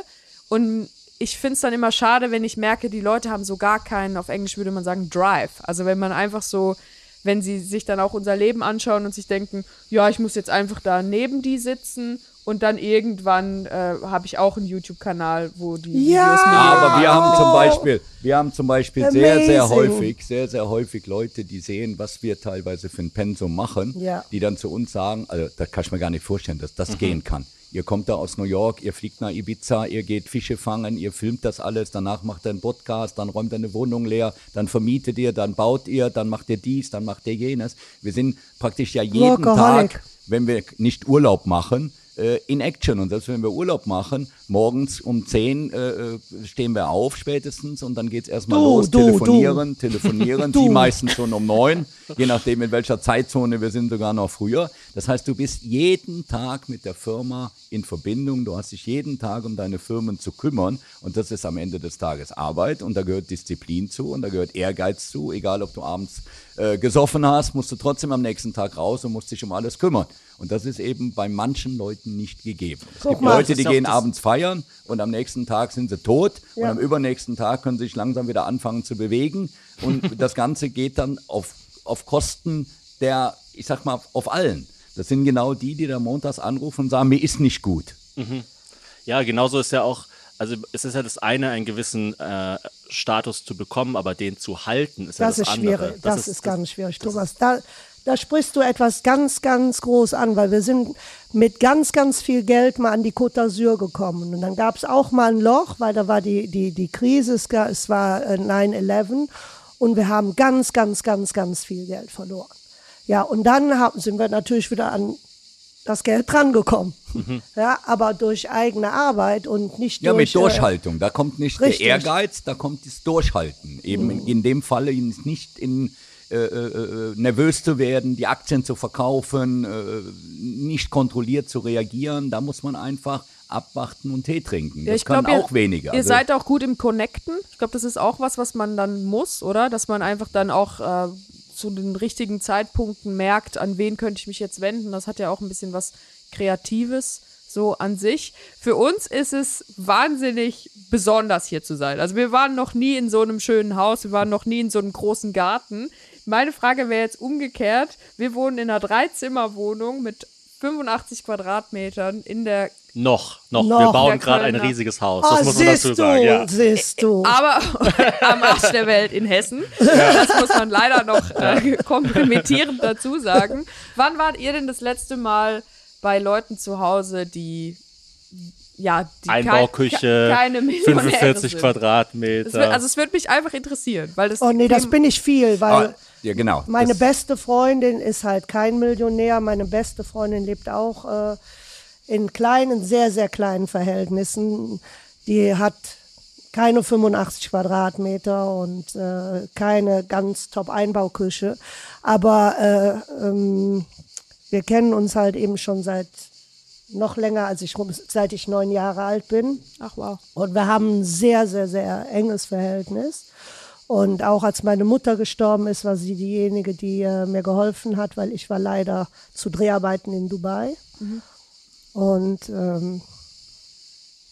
Speaker 4: Und ich finde es dann immer schade, wenn ich merke, die Leute haben so gar keinen, auf Englisch würde man sagen, Drive. Also wenn man einfach so, wenn sie sich dann auch unser Leben anschauen und sich denken, ja, ich muss jetzt einfach da neben die sitzen und dann irgendwann äh, habe ich auch einen YouTube-Kanal, wo die
Speaker 3: Ja.
Speaker 4: Videos mir
Speaker 2: Aber wir haben zum
Speaker 3: Oh.
Speaker 2: Beispiel, wir haben zum Beispiel sehr, sehr
Speaker 3: Amazing.
Speaker 2: häufig, sehr, sehr häufig Leute, die sehen, was wir teilweise für ein Pensum machen,
Speaker 3: Ja.
Speaker 2: die dann zu uns sagen, also das kann ich mir gar nicht vorstellen, dass das gehen kann. Ihr kommt da aus New York, ihr fliegt nach Ibiza, ihr geht Fische fangen, ihr filmt das alles, danach macht ihr einen Podcast, dann räumt ihr eine Wohnung leer, dann vermietet ihr, dann baut ihr, dann macht ihr dies, dann macht ihr jenes. Wir sind praktisch ja jeden
Speaker 3: Workaholic.
Speaker 2: Tag wenn wir nicht Urlaub machen, äh, in Action. Und selbst wenn wir Urlaub machen, morgens um 10 äh, äh, stehen wir auf spätestens und dann geht's erstmal
Speaker 3: Du,
Speaker 2: los,
Speaker 3: du,
Speaker 2: telefonieren, telefonieren,
Speaker 3: Du.
Speaker 2: die meistens schon um 9, je nachdem in welcher Zeitzone wir sind, sogar noch früher. Das heißt, du bist jeden Tag mit der Firma in Verbindung, du hast dich jeden Tag um deine Firmen zu kümmern und das ist am Ende des Tages Arbeit und da gehört Disziplin zu und da gehört Ehrgeiz zu, egal ob du abends äh, gesoffen hast, musst du trotzdem am nächsten Tag raus und musst dich um alles kümmern. Und das ist eben bei manchen Leuten nicht gegeben. Es
Speaker 3: Guck
Speaker 2: gibt
Speaker 3: mal.
Speaker 2: Leute, die gehen abends feiern und am nächsten Tag sind sie tot und
Speaker 3: Ja.
Speaker 2: am übernächsten Tag können sie sich langsam wieder anfangen zu bewegen und das Ganze geht dann auf, auf Kosten der, ich sag mal, auf allen. Das sind genau die, die da montags anrufen und sagen, mir ist nicht gut.
Speaker 5: Ja, genauso ist ja auch, also es ist ja das eine, einen gewissen äh, Status zu bekommen, aber den zu halten, ist ja
Speaker 3: Das
Speaker 5: das,
Speaker 3: ist
Speaker 5: andere.
Speaker 3: schwierig. Das, ist, ganz schwierig, Thomas. Da, da sprichst du etwas ganz, ganz groß an, weil wir sind mit ganz, ganz viel Geld mal an die Côte d'Azur gekommen. Und dann gab es auch mal ein Loch, weil da war die, die, die Krise, es, war äh, 9-11. und wir haben ganz, ganz, ganz, ganz viel Geld verloren. Ja, und dann haben, sind wir natürlich wieder an das Geld drangekommen.
Speaker 2: Mhm.
Speaker 3: Ja, aber durch eigene Arbeit und nicht
Speaker 2: Ja,
Speaker 3: durch.
Speaker 2: mit Durchhaltung. Da kommt nicht
Speaker 3: richtig.
Speaker 2: der Ehrgeiz, da kommt das Durchhalten. Eben in, in dem Falle nicht in äh, äh, äh, nervös zu werden, die Aktien zu verkaufen, äh, nicht kontrolliert zu reagieren. Da muss man einfach abwarten und Tee trinken. Das
Speaker 4: ich
Speaker 2: können
Speaker 4: glaub, ihr-
Speaker 2: auch wenige.
Speaker 4: Ihr
Speaker 2: Also-
Speaker 4: seid auch gut im Connecten. Ich glaube, das ist auch was, was man dann muss, oder? Dass man einfach dann auch äh, zu den richtigen Zeitpunkten merkt, an wen könnte ich mich jetzt wenden. Das hat ja auch ein bisschen was Kreatives so an sich. Für uns ist es wahnsinnig besonders hier zu sein. Also wir waren noch nie in so einem schönen Haus, wir waren noch nie in so einem großen Garten. Meine Frage wäre jetzt umgekehrt. Wir wohnen in einer Dreizimmerwohnung mit 85 Quadratmetern in der
Speaker 5: Noch, noch.
Speaker 3: Noch.
Speaker 5: Wir bauen gerade ein riesiges Haus.
Speaker 3: Oh,
Speaker 5: Das muss man dazu sagen.
Speaker 3: du,
Speaker 5: Ja.
Speaker 3: siehst du.
Speaker 4: aber am Arsch der Welt in Hessen. Das muss man leider noch äh, kompromittierend dazu sagen. Wann wart ihr denn das letzte Mal bei Leuten zu Hause, die ja die
Speaker 5: Einbauküche,
Speaker 4: kein, keine Millionäre
Speaker 5: 45
Speaker 4: sind?
Speaker 5: Quadratmeter.
Speaker 4: Es wird, also es würde mich einfach interessieren, weil das
Speaker 3: Oh nee, das bin ich viel, weil
Speaker 2: Ah, ja, genau.
Speaker 3: meine
Speaker 2: das,
Speaker 3: beste Freundin ist halt kein Millionär. Meine beste Freundin lebt auch äh, in kleinen, sehr, sehr kleinen Verhältnissen. Die hat keine 85 Quadratmeter und äh, keine ganz top Einbauküche. Aber äh, ähm, wir kennen uns halt eben schon seit noch länger, als ich rum, seit ich neun Jahre alt bin.
Speaker 4: Ach wow.
Speaker 3: Und wir haben ein sehr, sehr, sehr enges Verhältnis. Und auch als meine Mutter gestorben ist, war sie diejenige, die äh, mir geholfen hat, weil ich war leider zu Dreharbeiten in Dubai. Und ähm,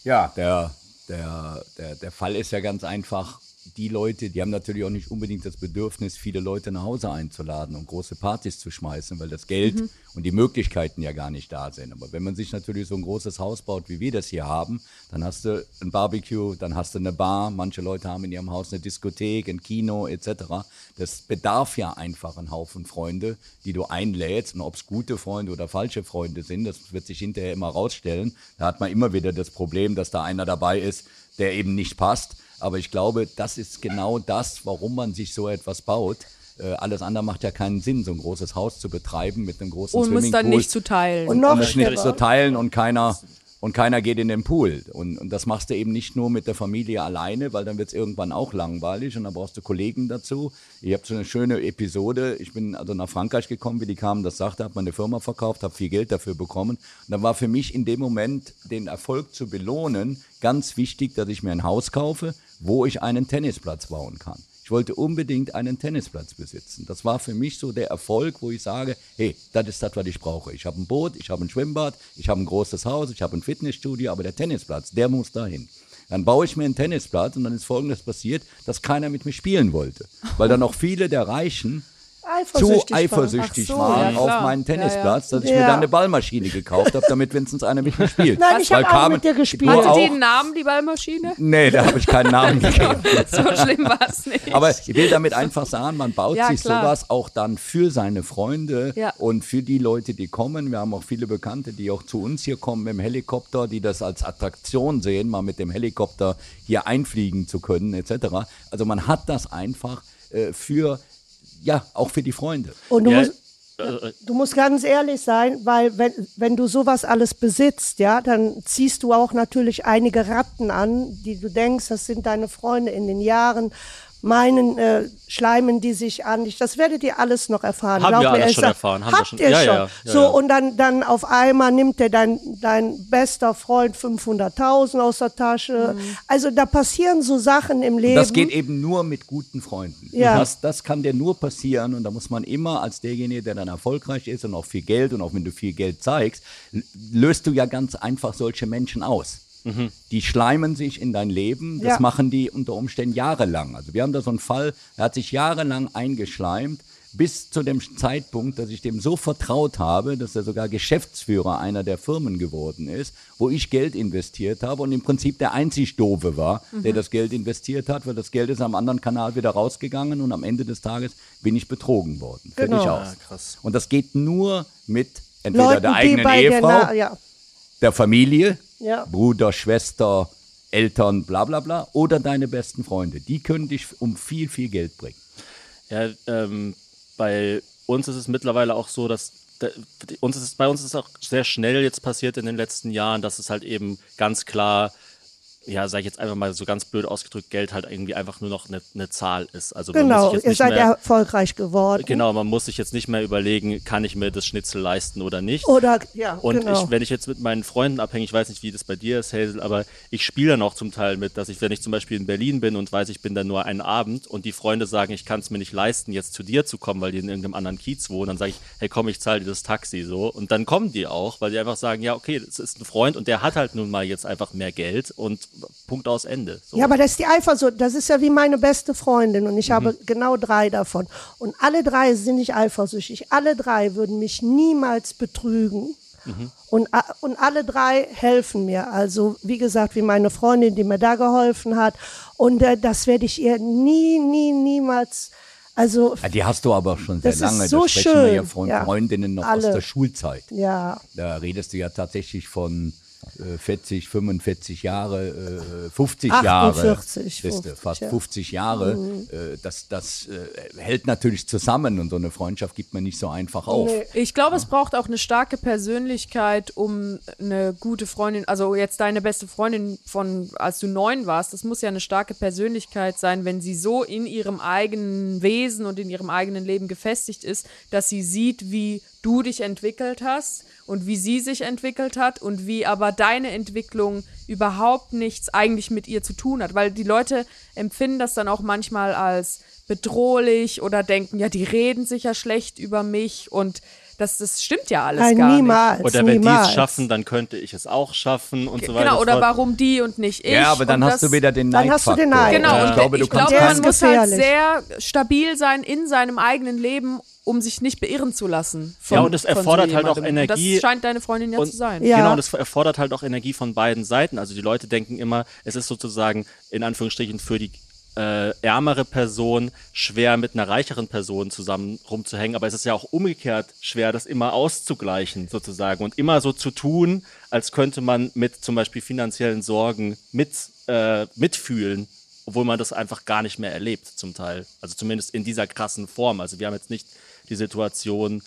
Speaker 2: Ja, der, der, der, der Fall ist ja ganz einfach. Die Leute, die haben natürlich auch nicht unbedingt das Bedürfnis, viele Leute nach Hause einzuladen und große Partys zu schmeißen, weil das Geld und die Möglichkeiten ja gar nicht da sind. Aber wenn man sich natürlich so ein großes Haus baut, wie wir das hier haben, dann hast du ein Barbecue, dann hast du eine Bar. Manche Leute haben in ihrem Haus eine Diskothek, ein Kino etc. Das bedarf ja einfach einen Haufen Freunde, die du einlädst. Und ob es gute Freunde oder falsche Freunde sind, das wird sich hinterher immer rausstellen. Da hat man immer wieder das Problem, dass da einer dabei ist, der eben nicht passt. Aber ich glaube, das ist genau das, warum man sich so etwas baut. Äh, alles andere macht ja keinen Sinn, so ein großes Haus zu betreiben mit einem großen
Speaker 4: Und muss dann nicht zu teilen.
Speaker 3: Und noch
Speaker 2: und das nicht zu teilen und keiner und keiner geht in den Pool. Und, und das machst du eben nicht nur mit der Familie alleine, weil dann wird es irgendwann auch langweilig und dann brauchst du Kollegen dazu. Ich habe so eine schöne Episode. Ich bin also nach Frankreich gekommen, wie die kamen, das sagte, habe meine Firma verkauft, habe viel Geld dafür bekommen. Und dann war für mich in dem Moment, den Erfolg zu belohnen, ganz wichtig, dass ich mir ein Haus kaufe, wo ich einen Tennisplatz bauen kann. Ich wollte unbedingt einen Tennisplatz besitzen. Das war für mich so der Erfolg, wo ich sage, hey, das ist das, was ich brauche. Ich habe ein Boot, ich habe ein Schwimmbad, ich habe ein großes Haus, ich habe ein Fitnessstudio, aber der Tennisplatz, der muss dahin. Dann baue ich mir einen Tennisplatz und dann ist Folgendes passiert, dass keiner mit mir spielen wollte. Weil dann auch viele der Reichen zu
Speaker 3: eifersüchtig war.
Speaker 2: eifersüchtig
Speaker 4: so,
Speaker 2: waren
Speaker 4: ja,
Speaker 2: auf meinen
Speaker 4: Ja, ja.
Speaker 2: Tennisplatz, dass ich mir dann eine Ballmaschine gekauft habe, damit wenigstens einer mit mir spielt.
Speaker 3: Nein, ich habe auch mit dir gespielt.
Speaker 4: Hatte
Speaker 2: auch?
Speaker 4: die einen Namen, die Ballmaschine?
Speaker 2: Nee, da habe ich keinen Namen gegeben.
Speaker 4: So schlimm war es nicht.
Speaker 2: Aber ich will damit einfach sagen, man baut
Speaker 4: Ja,
Speaker 2: sich
Speaker 4: klar.
Speaker 2: sowas auch dann für seine Freunde
Speaker 4: Ja.
Speaker 2: und für die Leute, die kommen. Wir haben auch viele Bekannte, die auch zu uns hier kommen mit dem Helikopter, die das als Attraktion sehen, mal mit dem Helikopter hier einfliegen zu können, etc. Also man hat das einfach äh, für, ja, auch für die Freunde.
Speaker 3: Und du,
Speaker 5: Ja,
Speaker 3: musst, du musst ganz ehrlich sein, weil wenn, wenn du sowas alles besitzt, ja, dann ziehst du auch natürlich einige Ratten an, die du denkst, das sind deine Freunde in den Jahren. Meinen äh, schleimen die sich an dich. Das werdet ihr alles noch erfahren.
Speaker 5: Haben wir
Speaker 3: Glaub mir,
Speaker 5: alles
Speaker 3: es-
Speaker 5: schon erfahren, haben wir
Speaker 3: Habt
Speaker 5: schon-
Speaker 3: ihr
Speaker 5: ja,
Speaker 3: schon.
Speaker 5: ja, ja,
Speaker 3: so,
Speaker 5: ja.
Speaker 3: und dann, dann auf einmal nimmt der dein, dein bester Freund 500.000 aus der Tasche. Also da passieren so Sachen im Leben.
Speaker 2: Das geht eben nur mit guten Freunden.
Speaker 3: Ja.
Speaker 2: Das, das kann dir nur passieren und da muss man immer als derjenige, der dann erfolgreich ist und auch viel Geld und auch wenn du viel Geld zeigst, löst du ja ganz einfach solche Menschen aus. Die schleimen sich in dein Leben, das
Speaker 3: Ja.
Speaker 2: machen die unter Umständen jahrelang. Also wir haben da so einen Fall, er hat sich jahrelang eingeschleimt, bis zu dem Zeitpunkt, dass ich dem so vertraut habe, dass er sogar Geschäftsführer einer der Firmen geworden ist, wo ich Geld investiert habe und im Prinzip der einzig Doofe war, der das Geld investiert hat, weil das Geld ist am anderen Kanal wieder rausgegangen und am Ende des Tages bin ich betrogen worden. Fertig
Speaker 3: Genau.
Speaker 2: aus.
Speaker 5: Ah, krass.
Speaker 2: Und das geht nur mit entweder
Speaker 3: Leuten,
Speaker 2: der eigenen
Speaker 3: der
Speaker 2: Ehefrau,
Speaker 3: Na ja.
Speaker 2: der Familie,
Speaker 3: Ja.
Speaker 2: Bruder, Schwester, Eltern, bla bla bla, oder deine besten Freunde. Die können dich um viel, viel Geld bringen.
Speaker 5: Ja, ähm, bei uns ist es mittlerweile auch so, dass da, uns ist es, bei uns ist es auch sehr schnell jetzt passiert in den letzten Jahren, dass es halt eben ganz klar ja, sag ich jetzt einfach mal so ganz blöd ausgedrückt, Geld halt irgendwie einfach nur noch eine, eine Zahl ist. Also
Speaker 3: Genau, ihr seid
Speaker 5: mehr,
Speaker 3: erfolgreich geworden.
Speaker 5: Genau, man muss sich jetzt nicht mehr überlegen, kann ich mir das Schnitzel leisten oder nicht.
Speaker 3: Oder, ja,
Speaker 5: Und
Speaker 3: genau.
Speaker 5: ich, wenn ich jetzt mit meinen Freunden abhänge, ich weiß nicht, wie das bei dir ist, Hazel, aber ich spiele dann auch zum Teil mit, dass ich, wenn ich zum Beispiel in Berlin bin und weiß, ich bin da nur einen Abend und die Freunde sagen, ich kann es mir nicht leisten, jetzt zu dir zu kommen, weil die in irgendeinem anderen Kiez wohnen, dann sage ich, hey komm, ich zahle dir das Taxi so. Und dann kommen die auch, weil die einfach sagen, ja, okay, das ist ein Freund und der hat halt nun mal jetzt einfach mehr Geld und Punkt aus Ende. So.
Speaker 3: Ja, aber das ist die Eifersucht. Das ist ja wie meine beste Freundin und ich
Speaker 5: Mhm.
Speaker 3: habe genau drei davon. Und alle drei sind nicht eifersüchtig. Alle drei würden mich niemals betrügen.
Speaker 5: Mhm.
Speaker 3: Und, und alle drei helfen mir. Also, wie gesagt, wie meine Freundin, die mir da geholfen hat. Und äh, das werde ich ihr nie, nie, niemals. Also,
Speaker 2: Ja, die hast du aber schon sehr
Speaker 3: Das ist
Speaker 2: lange.
Speaker 3: so
Speaker 2: da sprechen wir ja
Speaker 3: schön.
Speaker 2: von
Speaker 3: Ja.
Speaker 2: Freundinnen noch
Speaker 3: Alle.
Speaker 2: aus der Schulzeit.
Speaker 3: ja.
Speaker 2: Da redest du ja tatsächlich von 40, 45 Jahre, äh, 50
Speaker 3: 48,
Speaker 2: Jahre.
Speaker 3: 50,
Speaker 2: Siehst du, fast
Speaker 3: ja.
Speaker 2: 50 Jahre. Äh, das das äh, hält natürlich zusammen und so eine Freundschaft gibt man nicht so einfach auf.
Speaker 4: Ich glaube, es braucht auch eine starke Persönlichkeit, um eine gute Freundin, also jetzt deine beste Freundin von, als du neun warst, das muss ja eine starke Persönlichkeit sein, wenn sie so in ihrem eigenen Wesen und in ihrem eigenen Leben gefestigt ist, dass sie sieht, wie du dich entwickelt hast und wie sie sich entwickelt hat und wie aber deine Entwicklung überhaupt nichts eigentlich mit ihr zu tun hat, weil die Leute empfinden das dann auch manchmal als bedrohlich oder denken, ja, die reden sicher schlecht über mich und das, das stimmt ja alles
Speaker 3: Nein,
Speaker 4: gar
Speaker 3: niemals.
Speaker 4: nicht.
Speaker 5: Oder wenn die es schaffen, dann könnte ich es auch schaffen und so weiter.
Speaker 4: Genau, oder warum die und nicht ich.
Speaker 2: Ja, aber dann hast
Speaker 4: das,
Speaker 2: du wieder den
Speaker 3: dann
Speaker 2: Neidfaktor.
Speaker 3: hast du den Neid.
Speaker 4: Genau,
Speaker 2: Ja,
Speaker 4: und
Speaker 2: ich glaube, du
Speaker 4: ich
Speaker 2: kannst
Speaker 4: glaube man muss halt sehr stabil sein in seinem eigenen Leben, um sich nicht beirren zu lassen. Von,
Speaker 5: Ja, und es
Speaker 4: von
Speaker 5: erfordert
Speaker 4: so
Speaker 5: halt auch
Speaker 4: jemandem. Und
Speaker 5: Energie.
Speaker 4: Das scheint deine Freundin ja
Speaker 5: Und-
Speaker 4: zu sein.
Speaker 3: Ja.
Speaker 5: Genau, und das erfordert halt auch Energie von beiden Seiten. Also die Leute denken immer, es ist sozusagen in Anführungsstrichen für die äh, ärmere Person schwer mit einer reicheren Person zusammen rumzuhängen, aber es ist ja auch umgekehrt schwer, das immer auszugleichen sozusagen und immer so zu tun, als könnte man mit zum Beispiel finanziellen Sorgen mit, äh, mitfühlen, obwohl man das einfach gar nicht mehr erlebt zum Teil. Also zumindest in dieser krassen Form. Also wir haben jetzt nicht die Situation,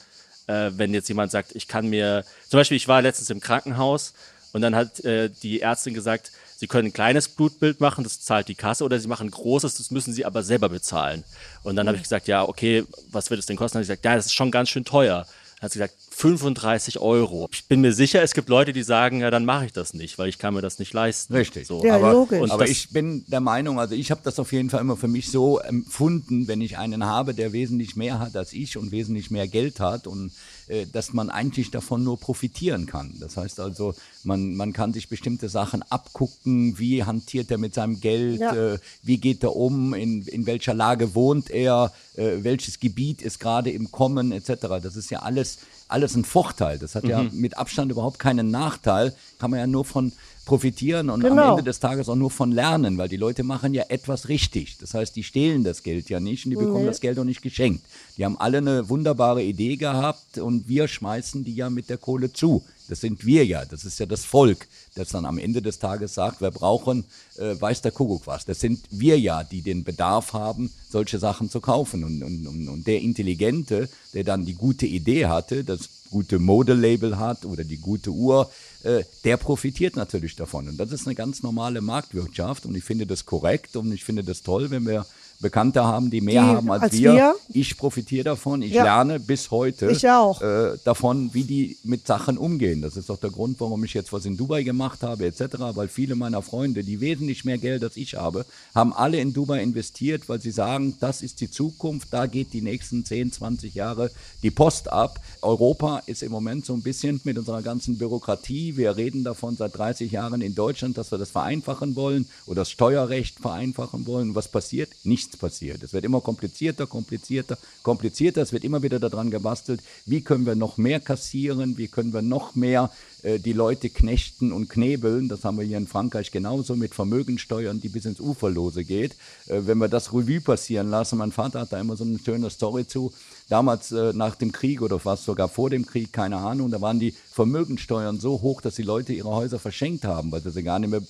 Speaker 5: äh, wenn jetzt jemand sagt, ich kann mir, zum Beispiel, ich war letztens im Krankenhaus und dann hat äh, die Ärztin gesagt, sie können ein kleines Blutbild machen, das zahlt die Kasse, oder sie machen ein großes, das müssen sie aber selber bezahlen. Und dann habe ich gesagt, ja, okay, was wird es denn kosten? Dann hat sie gesagt, ja, das ist schon ganz schön teuer. Dann hat sie gesagt, 35 Euro. Ich bin mir sicher, es gibt Leute, die sagen, ja, dann mache ich das nicht, weil ich kann mir das nicht leisten.
Speaker 2: Richtig.
Speaker 5: So.
Speaker 3: Ja,
Speaker 2: aber,
Speaker 3: logisch.
Speaker 5: Und
Speaker 2: aber ich bin der Meinung, also ich habe das auf jeden Fall immer für mich so empfunden, wenn ich einen habe, der wesentlich mehr hat als ich und wesentlich mehr Geld hat und äh, dass man eigentlich davon nur profitieren kann. Das heißt also, man, man kann sich bestimmte Sachen abgucken, wie hantiert er mit seinem Geld,
Speaker 3: Ja.
Speaker 2: äh, wie geht er um, in, in welcher Lage wohnt er, äh, welches Gebiet ist gerade im Kommen etc. Das ist ja alles, alles ein Vorteil. Das hat ja mit Abstand überhaupt keinen Nachteil. Kann man ja nur von profitieren und am
Speaker 3: Genau.
Speaker 2: Ende des Tages auch nur von lernen, weil die Leute machen ja etwas richtig. Das heißt, die stehlen das Geld ja nicht und die bekommen das Geld auch nicht geschenkt. Die haben alle eine wunderbare Idee gehabt und wir schmeißen die ja mit der Kohle zu. Das sind wir ja, das ist ja das Volk, das dann am Ende des Tages sagt, wir brauchen, äh, weiß der Kuckuck was. Das sind wir ja, die den Bedarf haben, solche Sachen zu kaufen. Und, und, und, und der Intelligente, der dann die gute Idee hatte, das gute Modelabel hat oder die gute Uhr, äh, der profitiert natürlich davon. Und das ist eine ganz normale Marktwirtschaft und ich finde das korrekt und ich finde das toll, wenn wir Bekannte haben, die mehr
Speaker 3: Die
Speaker 2: haben als,
Speaker 3: als
Speaker 2: wir.
Speaker 3: wir.
Speaker 2: Ich profitiere davon, ich
Speaker 3: Ja.
Speaker 2: lerne bis heute
Speaker 3: Ich auch.
Speaker 2: äh, davon, wie die mit Sachen umgehen. Das ist doch der Grund, warum ich jetzt was in Dubai gemacht habe etc., weil viele meiner Freunde, die wesentlich mehr Geld als ich habe, haben alle in Dubai investiert, weil sie sagen, das ist die Zukunft, da geht die nächsten 10, 20 Jahre die Post ab. Europa ist im Moment so ein bisschen mit unserer ganzen Bürokratie, wir reden davon seit 30 Jahren in Deutschland, dass wir das vereinfachen wollen oder das Steuerrecht vereinfachen wollen. Was passiert? Nichts passiert. Es wird immer komplizierter, komplizierter, komplizierter. Es wird immer wieder daran gebastelt, wie können wir noch mehr kassieren, wie können wir noch mehr äh, die Leute knechten und knebeln. Das haben wir hier in Frankreich genauso mit Vermögensteuern, die bis ins Uferlose geht. Äh, wenn wir das Revue passieren lassen, mein Vater hat da immer so eine schöne Story zu. Damals äh, nach dem Krieg oder was sogar vor dem Krieg, keine Ahnung, da waren die Vermögensteuern so hoch, dass die Leute ihre Häuser verschenkt haben, weil sie sie gar nicht mehr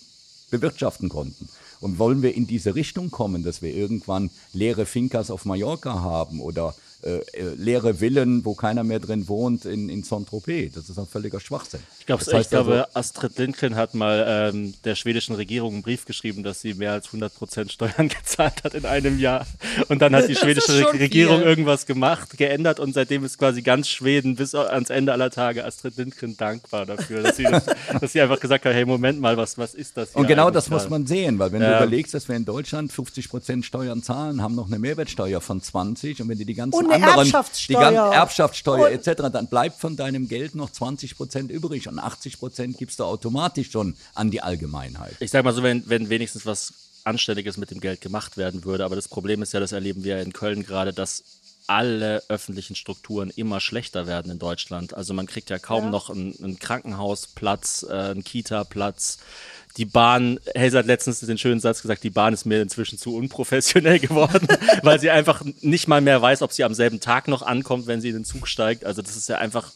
Speaker 2: bewirtschaften konnten. Und wollen wir in diese Richtung kommen, dass wir irgendwann leere Fincas auf Mallorca haben oder äh, äh, leere Villen, wo keiner mehr drin wohnt in, in Saint-Tropez. Das ist ein völliger Schwachsinn.
Speaker 5: Ich, glaub,
Speaker 2: Das heißt
Speaker 5: ich glaube,
Speaker 2: also-
Speaker 5: Astrid Lindgren hat mal ähm, der schwedischen Regierung einen Brief geschrieben, dass sie mehr als 100 Prozent Steuern gezahlt hat in einem Jahr. Und dann hat die schwedische Regierung
Speaker 4: viel.
Speaker 5: irgendwas gemacht, geändert und seitdem ist quasi ganz Schweden bis ans Ende aller Tage Astrid Lindgren dankbar dafür, dass sie, das, dass sie einfach gesagt hat, hey, Moment mal, was, was ist das hier
Speaker 2: Und genau das muss man sehen, weil wenn
Speaker 5: Ja.
Speaker 2: du überlegst, dass wir in Deutschland 50 Prozent Steuern zahlen, haben noch eine Mehrwertsteuer von 20 und wenn du die ganzen anderen,
Speaker 3: Erbschaftssteuer.
Speaker 2: die ganze Erbschaftssteuer
Speaker 3: Und-
Speaker 2: etc., dann bleibt von deinem Geld noch 20 Prozent übrig und 80 Prozent gibst du automatisch schon an die Allgemeinheit.
Speaker 5: Ich sag mal so, wenn, wenn wenigstens was Anständiges mit dem Geld gemacht werden würde. Aber das Problem ist ja, das erleben wir ja in Köln gerade, dass alle öffentlichen Strukturen immer schlechter werden in Deutschland. Also man kriegt ja kaum noch einen, einen Krankenhausplatz, äh, einen Kita-Platz. Die Bahn, Hazel hat letztens den schönen Satz gesagt, die Bahn ist mir inzwischen zu unprofessionell geworden, weil sie einfach nicht mal mehr weiß, ob sie am selben Tag noch ankommt, wenn sie in den Zug steigt. Also das ist ja einfach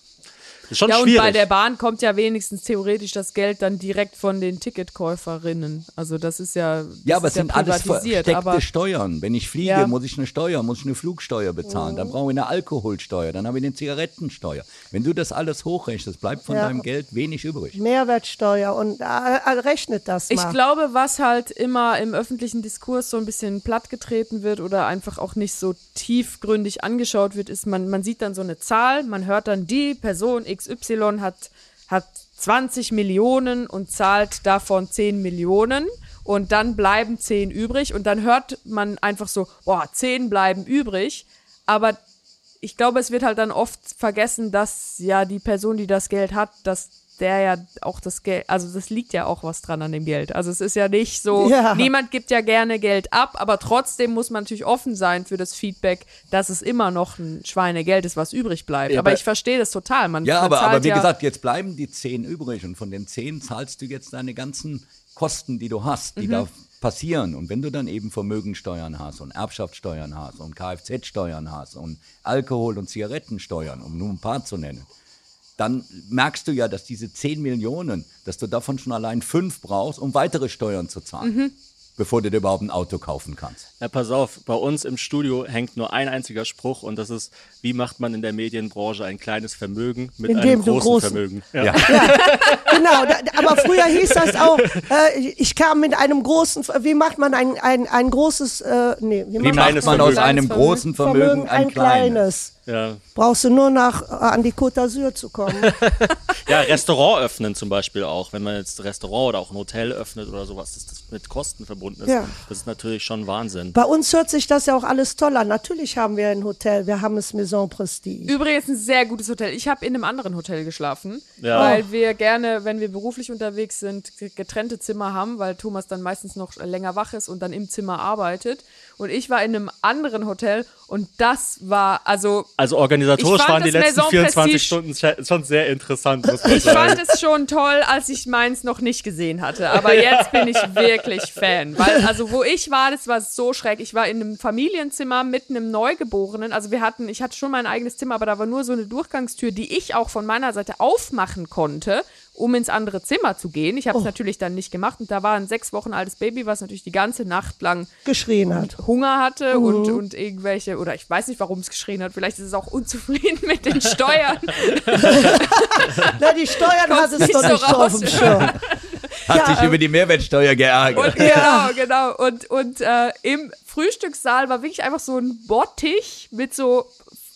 Speaker 5: schon
Speaker 4: Ja, und
Speaker 5: schwierig.
Speaker 4: bei der Bahn kommt ja wenigstens theoretisch das Geld dann direkt von den Ticketkäuferinnen. Also das ist ja, das
Speaker 2: Ja, aber es sind alles versteckte
Speaker 4: aber
Speaker 2: Steuern. Wenn ich fliege,
Speaker 4: Ja.
Speaker 2: muss ich eine Steuer, muss ich eine Flugsteuer bezahlen. Dann brauche ich eine Alkoholsteuer, dann habe ich eine Zigarettensteuer. Wenn du das alles hochrechnest, bleibt von
Speaker 3: Ja.
Speaker 2: deinem Geld wenig übrig.
Speaker 3: Mehrwertsteuer und äh, äh, rechnet das mal.
Speaker 4: Ich glaube, was halt immer im öffentlichen Diskurs so ein bisschen plattgetreten wird oder einfach auch nicht so tiefgründig angeschaut wird, ist, man, man sieht dann so eine Zahl, man hört dann, die Person XY hat, hat 20 Millionen und zahlt davon 10 Millionen und dann bleiben 10 übrig und dann hört man einfach so, boah, 10 bleiben übrig, aber ich glaube, es wird halt dann oft vergessen, dass ja die Person, die das Geld hat, dass der ja auch das Geld, also das liegt ja auch was dran an dem Geld. Also es ist ja nicht so,
Speaker 3: Ja.
Speaker 4: niemand gibt ja gerne Geld ab, aber trotzdem muss man natürlich offen sein für das Feedback, dass es immer noch ein Schweinegeld ist, was übrig bleibt.
Speaker 2: Ja,
Speaker 4: aber
Speaker 2: aber-
Speaker 4: ich verstehe das total. Man,
Speaker 2: Ja,
Speaker 4: man
Speaker 2: aber, aber wie
Speaker 4: ja,
Speaker 2: gesagt, jetzt bleiben die 10 übrig und von den 10 zahlst du jetzt deine ganzen Kosten, die du hast, die da passieren. Und wenn du dann eben Vermögensteuern hast und Erbschaftssteuern hast und Kfz-Steuern hast und Alkohol- und Zigarettensteuern, um nur ein paar zu nennen, dann merkst du ja, dass diese 10 Millionen, dass du davon schon allein 5 brauchst, um weitere Steuern zu zahlen, bevor du dir überhaupt ein Auto kaufen kannst.
Speaker 5: Ja, pass auf, bei uns im Studio hängt nur ein einziger Spruch und das ist, wie macht man in der Medienbranche ein kleines Vermögen mit
Speaker 3: Indem
Speaker 5: einem großen
Speaker 3: großen-
Speaker 5: Vermögen?
Speaker 2: Ja.
Speaker 3: Genau, da, aber früher hieß das auch, äh, ich kam mit einem großen, wie macht man ein, ein, ein großes, äh, nee, wie,
Speaker 2: Wie
Speaker 3: macht
Speaker 2: man aus einem großen Vermögen ein kleines?
Speaker 5: Ja.
Speaker 3: Brauchst du nur nach äh, an die Côte d'Azur zu kommen.
Speaker 5: ja, Restaurant öffnen zum Beispiel auch. Wenn man jetzt ein Restaurant oder auch ein Hotel öffnet oder sowas, dass das mit Kosten verbunden ist,
Speaker 3: Ja.
Speaker 5: das ist natürlich schon Wahnsinn.
Speaker 3: Bei uns hört sich das ja auch alles toll an. Natürlich haben wir ein Hotel, wir haben es Maison Prestige.
Speaker 4: Übrigens ein sehr gutes Hotel. Ich habe in einem anderen Hotel geschlafen,
Speaker 5: Ja.
Speaker 4: weil wir gerne, wenn wir beruflich unterwegs sind, getrennte Zimmer haben, weil Thomas dann meistens noch länger wach ist und dann im Zimmer arbeitet. Und ich war in einem anderen Hotel und das war, also
Speaker 5: Also organisatorisch
Speaker 4: Ich fand
Speaker 5: waren die
Speaker 4: das
Speaker 5: letzten
Speaker 4: Maison
Speaker 5: 24
Speaker 4: Prestige-
Speaker 5: Stunden schon sehr interessant,
Speaker 4: ich
Speaker 5: sagen.
Speaker 4: fand es schon toll, als ich meins noch nicht gesehen hatte. Aber jetzt bin ich wirklich Fan. Weil, also wo ich war, das war so schräg. Ich war in einem Familienzimmer mit einem Neugeborenen. Also wir hatten, ich hatte schon mein eigenes Zimmer, aber da war nur so eine Durchgangstür, die ich auch von meiner Seite aufmachen konnte, um ins andere Zimmer zu gehen. Ich habe es natürlich dann nicht gemacht. Und da war ein sechs Wochen altes Baby, was natürlich die ganze Nacht lang
Speaker 3: Geschrien hat.
Speaker 4: Hunger hatte
Speaker 3: Mhm.
Speaker 4: und, und irgendwelche, oder ich weiß nicht, warum es geschrien hat, vielleicht ist es auch unzufrieden mit den Steuern.
Speaker 3: Na, die Steuern hat es
Speaker 4: nicht
Speaker 3: doch
Speaker 4: so
Speaker 3: nicht so auf
Speaker 4: raus.
Speaker 3: dem Schirm.
Speaker 2: Hat sich über die Mehrwertsteuer geärgert.
Speaker 4: Und, Genau, genau. Und, und äh, im Frühstückssaal war wirklich einfach so ein Bottich mit so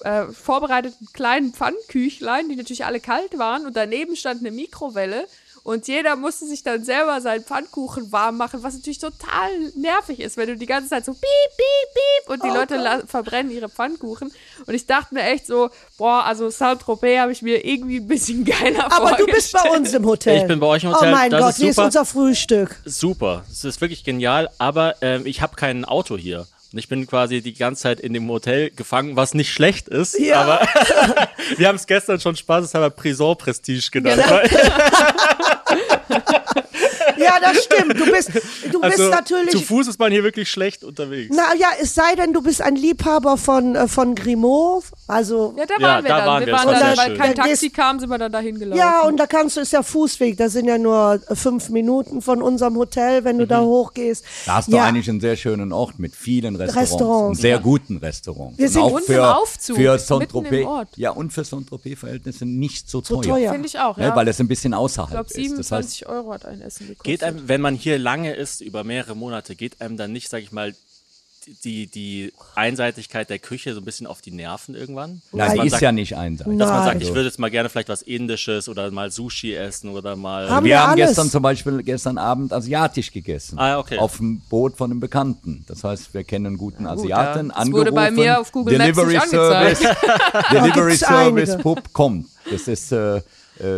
Speaker 4: äh, vorbereiteten kleinen Pfannküchlein, die natürlich alle kalt waren. Und daneben stand eine Mikrowelle. Und jeder musste sich dann selber seinen Pfannkuchen warm machen, was natürlich total nervig ist, wenn du die ganze Zeit so piep, piep, piep und die
Speaker 3: Oh
Speaker 4: Leute verbrennen ihre Pfannkuchen. Und ich dachte mir echt so, boah, also Saint-Tropez habe ich mir irgendwie ein bisschen geiler
Speaker 3: Aber du bist bei
Speaker 4: vorgestellt.
Speaker 3: uns im Hotel.
Speaker 5: Ich bin bei euch im Hotel,
Speaker 3: Oh mein
Speaker 5: das
Speaker 3: Gott,
Speaker 5: ist
Speaker 3: hier ist
Speaker 5: super.
Speaker 3: unser Frühstück.
Speaker 5: Super, es ist wirklich genial, aber ähm, ich habe kein Auto hier. Und ich bin quasi die ganze Zeit in dem Hotel gefangen, was nicht schlecht ist,
Speaker 3: Ja.
Speaker 5: aber wir haben es gestern schon spaßeshalber Prison Prestige genannt.
Speaker 4: Genau.
Speaker 3: Ja, das stimmt. Du bist, du
Speaker 5: Also
Speaker 3: bist natürlich.
Speaker 5: zu Fuß ist man hier wirklich schlecht unterwegs.
Speaker 3: Na ja, es sei denn, du bist ein Liebhaber von, äh, von Grimaud. Also,
Speaker 4: Ja, da
Speaker 5: Ja,
Speaker 4: waren wir
Speaker 5: da
Speaker 4: dann.
Speaker 5: waren
Speaker 4: wir waren dann, weil
Speaker 5: schön.
Speaker 4: kein
Speaker 3: Da
Speaker 4: Taxi kam, sind wir dann dahin gelaufen.
Speaker 3: ja, und da kannst du, ist ja Fußweg. Das sind ja nur äh, fünf Minuten von unserem Hotel, wenn du da hochgehst.
Speaker 2: Da hast du
Speaker 3: ja,
Speaker 2: eigentlich einen sehr schönen Ort mit vielen Restaurants.
Speaker 3: Restaurants,
Speaker 2: sehr guten Restaurants.
Speaker 3: Wir
Speaker 2: und
Speaker 3: sind
Speaker 2: auch für,
Speaker 4: im Aufzug,
Speaker 2: für Saint-Tropez. Ja, und für Saint-Tropez-Verhältnisse nicht so teuer.
Speaker 3: teuer.
Speaker 4: Finde ich auch,
Speaker 2: Ne,
Speaker 4: ja.
Speaker 2: weil es ein bisschen außerhalb
Speaker 4: ich glaube,
Speaker 2: ist. Das heißt,
Speaker 4: 27 Euro hat ein Essen gekostet.
Speaker 5: Geht einem, wenn man hier lange ist, über mehrere Monate, geht einem dann nicht, sag ich mal, die, die Einseitigkeit der Küche so ein bisschen auf die Nerven irgendwann?
Speaker 2: Nein, ist
Speaker 5: sagt,
Speaker 2: ja nicht einseitig.
Speaker 5: Dass man sagt, ich würde jetzt mal gerne vielleicht was Indisches oder mal Sushi essen oder mal.
Speaker 3: Haben
Speaker 2: wir
Speaker 3: wir
Speaker 2: haben
Speaker 3: alles.
Speaker 2: gestern zum Beispiel gestern Abend asiatisch gegessen.
Speaker 5: Ah, okay.
Speaker 2: Auf dem Boot von einem Bekannten. Das heißt, wir kennen einen guten Asiaten.
Speaker 4: ja. Das wurde bei mir auf Google Maps
Speaker 2: Delivery
Speaker 4: nicht angezeigt.
Speaker 2: Service, Delivery Service. Pub kommt. Das ist, äh,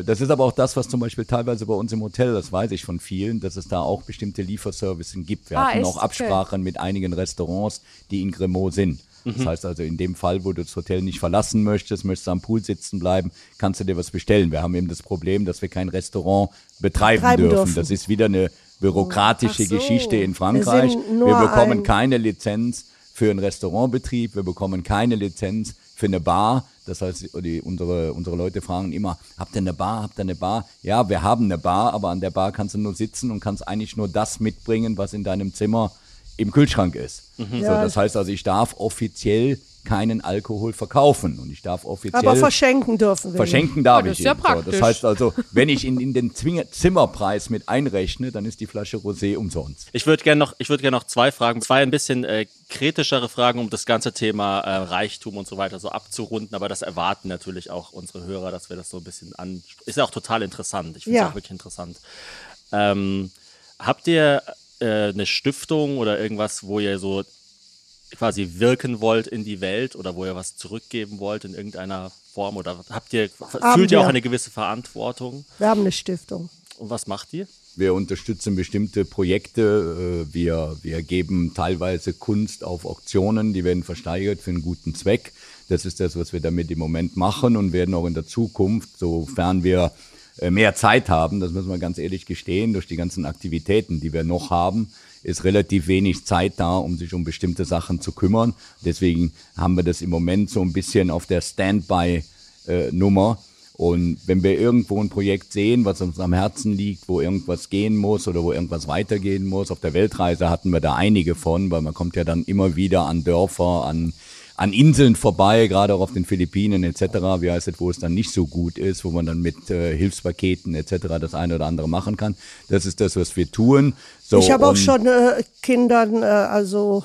Speaker 2: das ist aber auch das, was zum Beispiel teilweise bei uns im Hotel, das weiß ich von vielen, dass es da auch bestimmte Lieferservices gibt. Wir
Speaker 4: Ah,
Speaker 2: hatten auch Absprachen mit einigen Restaurants, die in Gremaud sind. Das heißt also, in dem Fall, wo du das Hotel nicht verlassen möchtest, möchtest du am Pool sitzen bleiben, kannst du dir was bestellen. Wir haben eben das Problem, dass wir kein Restaurant betreiben
Speaker 3: Betreiben
Speaker 2: dürfen.
Speaker 3: dürfen.
Speaker 2: Das ist wieder eine bürokratische
Speaker 4: so.
Speaker 2: Geschichte in Frankreich. Wir
Speaker 3: nur
Speaker 2: bekommen
Speaker 3: ein-
Speaker 2: keine Lizenz für einen Restaurantbetrieb, wir bekommen keine Lizenz für eine Bar. Das heißt, die, unsere, unsere Leute fragen immer, habt ihr eine Bar, habt ihr eine Bar? Ja, wir haben eine Bar, aber an der Bar kannst du nur sitzen und kannst eigentlich nur das mitbringen, was in deinem Zimmer im Kühlschrank ist. So,
Speaker 3: Ja.
Speaker 2: das heißt also, ich darf offiziell keinen Alkohol verkaufen und ich darf offiziell
Speaker 3: aber verschenken dürfen wir.
Speaker 2: Verschenken darf
Speaker 4: Ja, das
Speaker 2: ich
Speaker 4: ist ja
Speaker 2: ihn. So, das
Speaker 4: praktisch.
Speaker 2: heißt also, wenn ich in, in den Zwing- Zimmerpreis mit einrechne, dann ist die Flasche Rosé umsonst.
Speaker 5: Ich würde gerne noch, ich würde gerne noch zwei Fragen, zwei ein bisschen äh, kritischere Fragen, um das ganze Thema äh, Reichtum und so weiter so abzurunden. Aber das erwarten natürlich auch unsere Hörer, dass wir das so ein bisschen an. Ist ja auch total interessant. Ich finde es
Speaker 3: Ja.
Speaker 5: auch wirklich interessant. Ähm, habt ihr äh, eine Stiftung oder irgendwas, wo ihr so quasi wirken wollt in die Welt oder wo ihr was zurückgeben wollt in irgendeiner Form oder habt ihr
Speaker 3: Haben
Speaker 5: fühlt ihr auch
Speaker 3: wir.
Speaker 5: eine gewisse Verantwortung
Speaker 3: Wir haben eine Stiftung.
Speaker 5: und was macht ihr?
Speaker 2: Wir unterstützen bestimmte Projekte. äh, Wir, wir geben teilweise Kunst auf Auktionen, die werden versteigert für einen guten Zweck. Das ist das, was wir damit im Moment machen und werden auch in der Zukunft, sofern wir äh, mehr Zeit haben, das müssen wir ganz ehrlich gestehen, durch die ganzen Aktivitäten, die wir noch haben, ist relativ wenig Zeit da, um sich um bestimmte Sachen zu kümmern. Deswegen haben wir das im Moment so ein bisschen auf der Standby-Nummer. Und wenn wir irgendwo ein Projekt sehen, was uns am Herzen liegt, wo irgendwas gehen muss oder wo irgendwas weitergehen muss, auf der Weltreise hatten wir da einige von, weil man kommt ja dann immer wieder an Dörfer, an, an Inseln vorbei, gerade auch auf den Philippinen etc., wie heißt es, wo es dann nicht so gut ist, wo man dann mit äh, Hilfspaketen etc. das eine oder andere machen kann. Das ist das, was wir tun. So,
Speaker 3: ich habe auch schon äh, Kindern, äh, also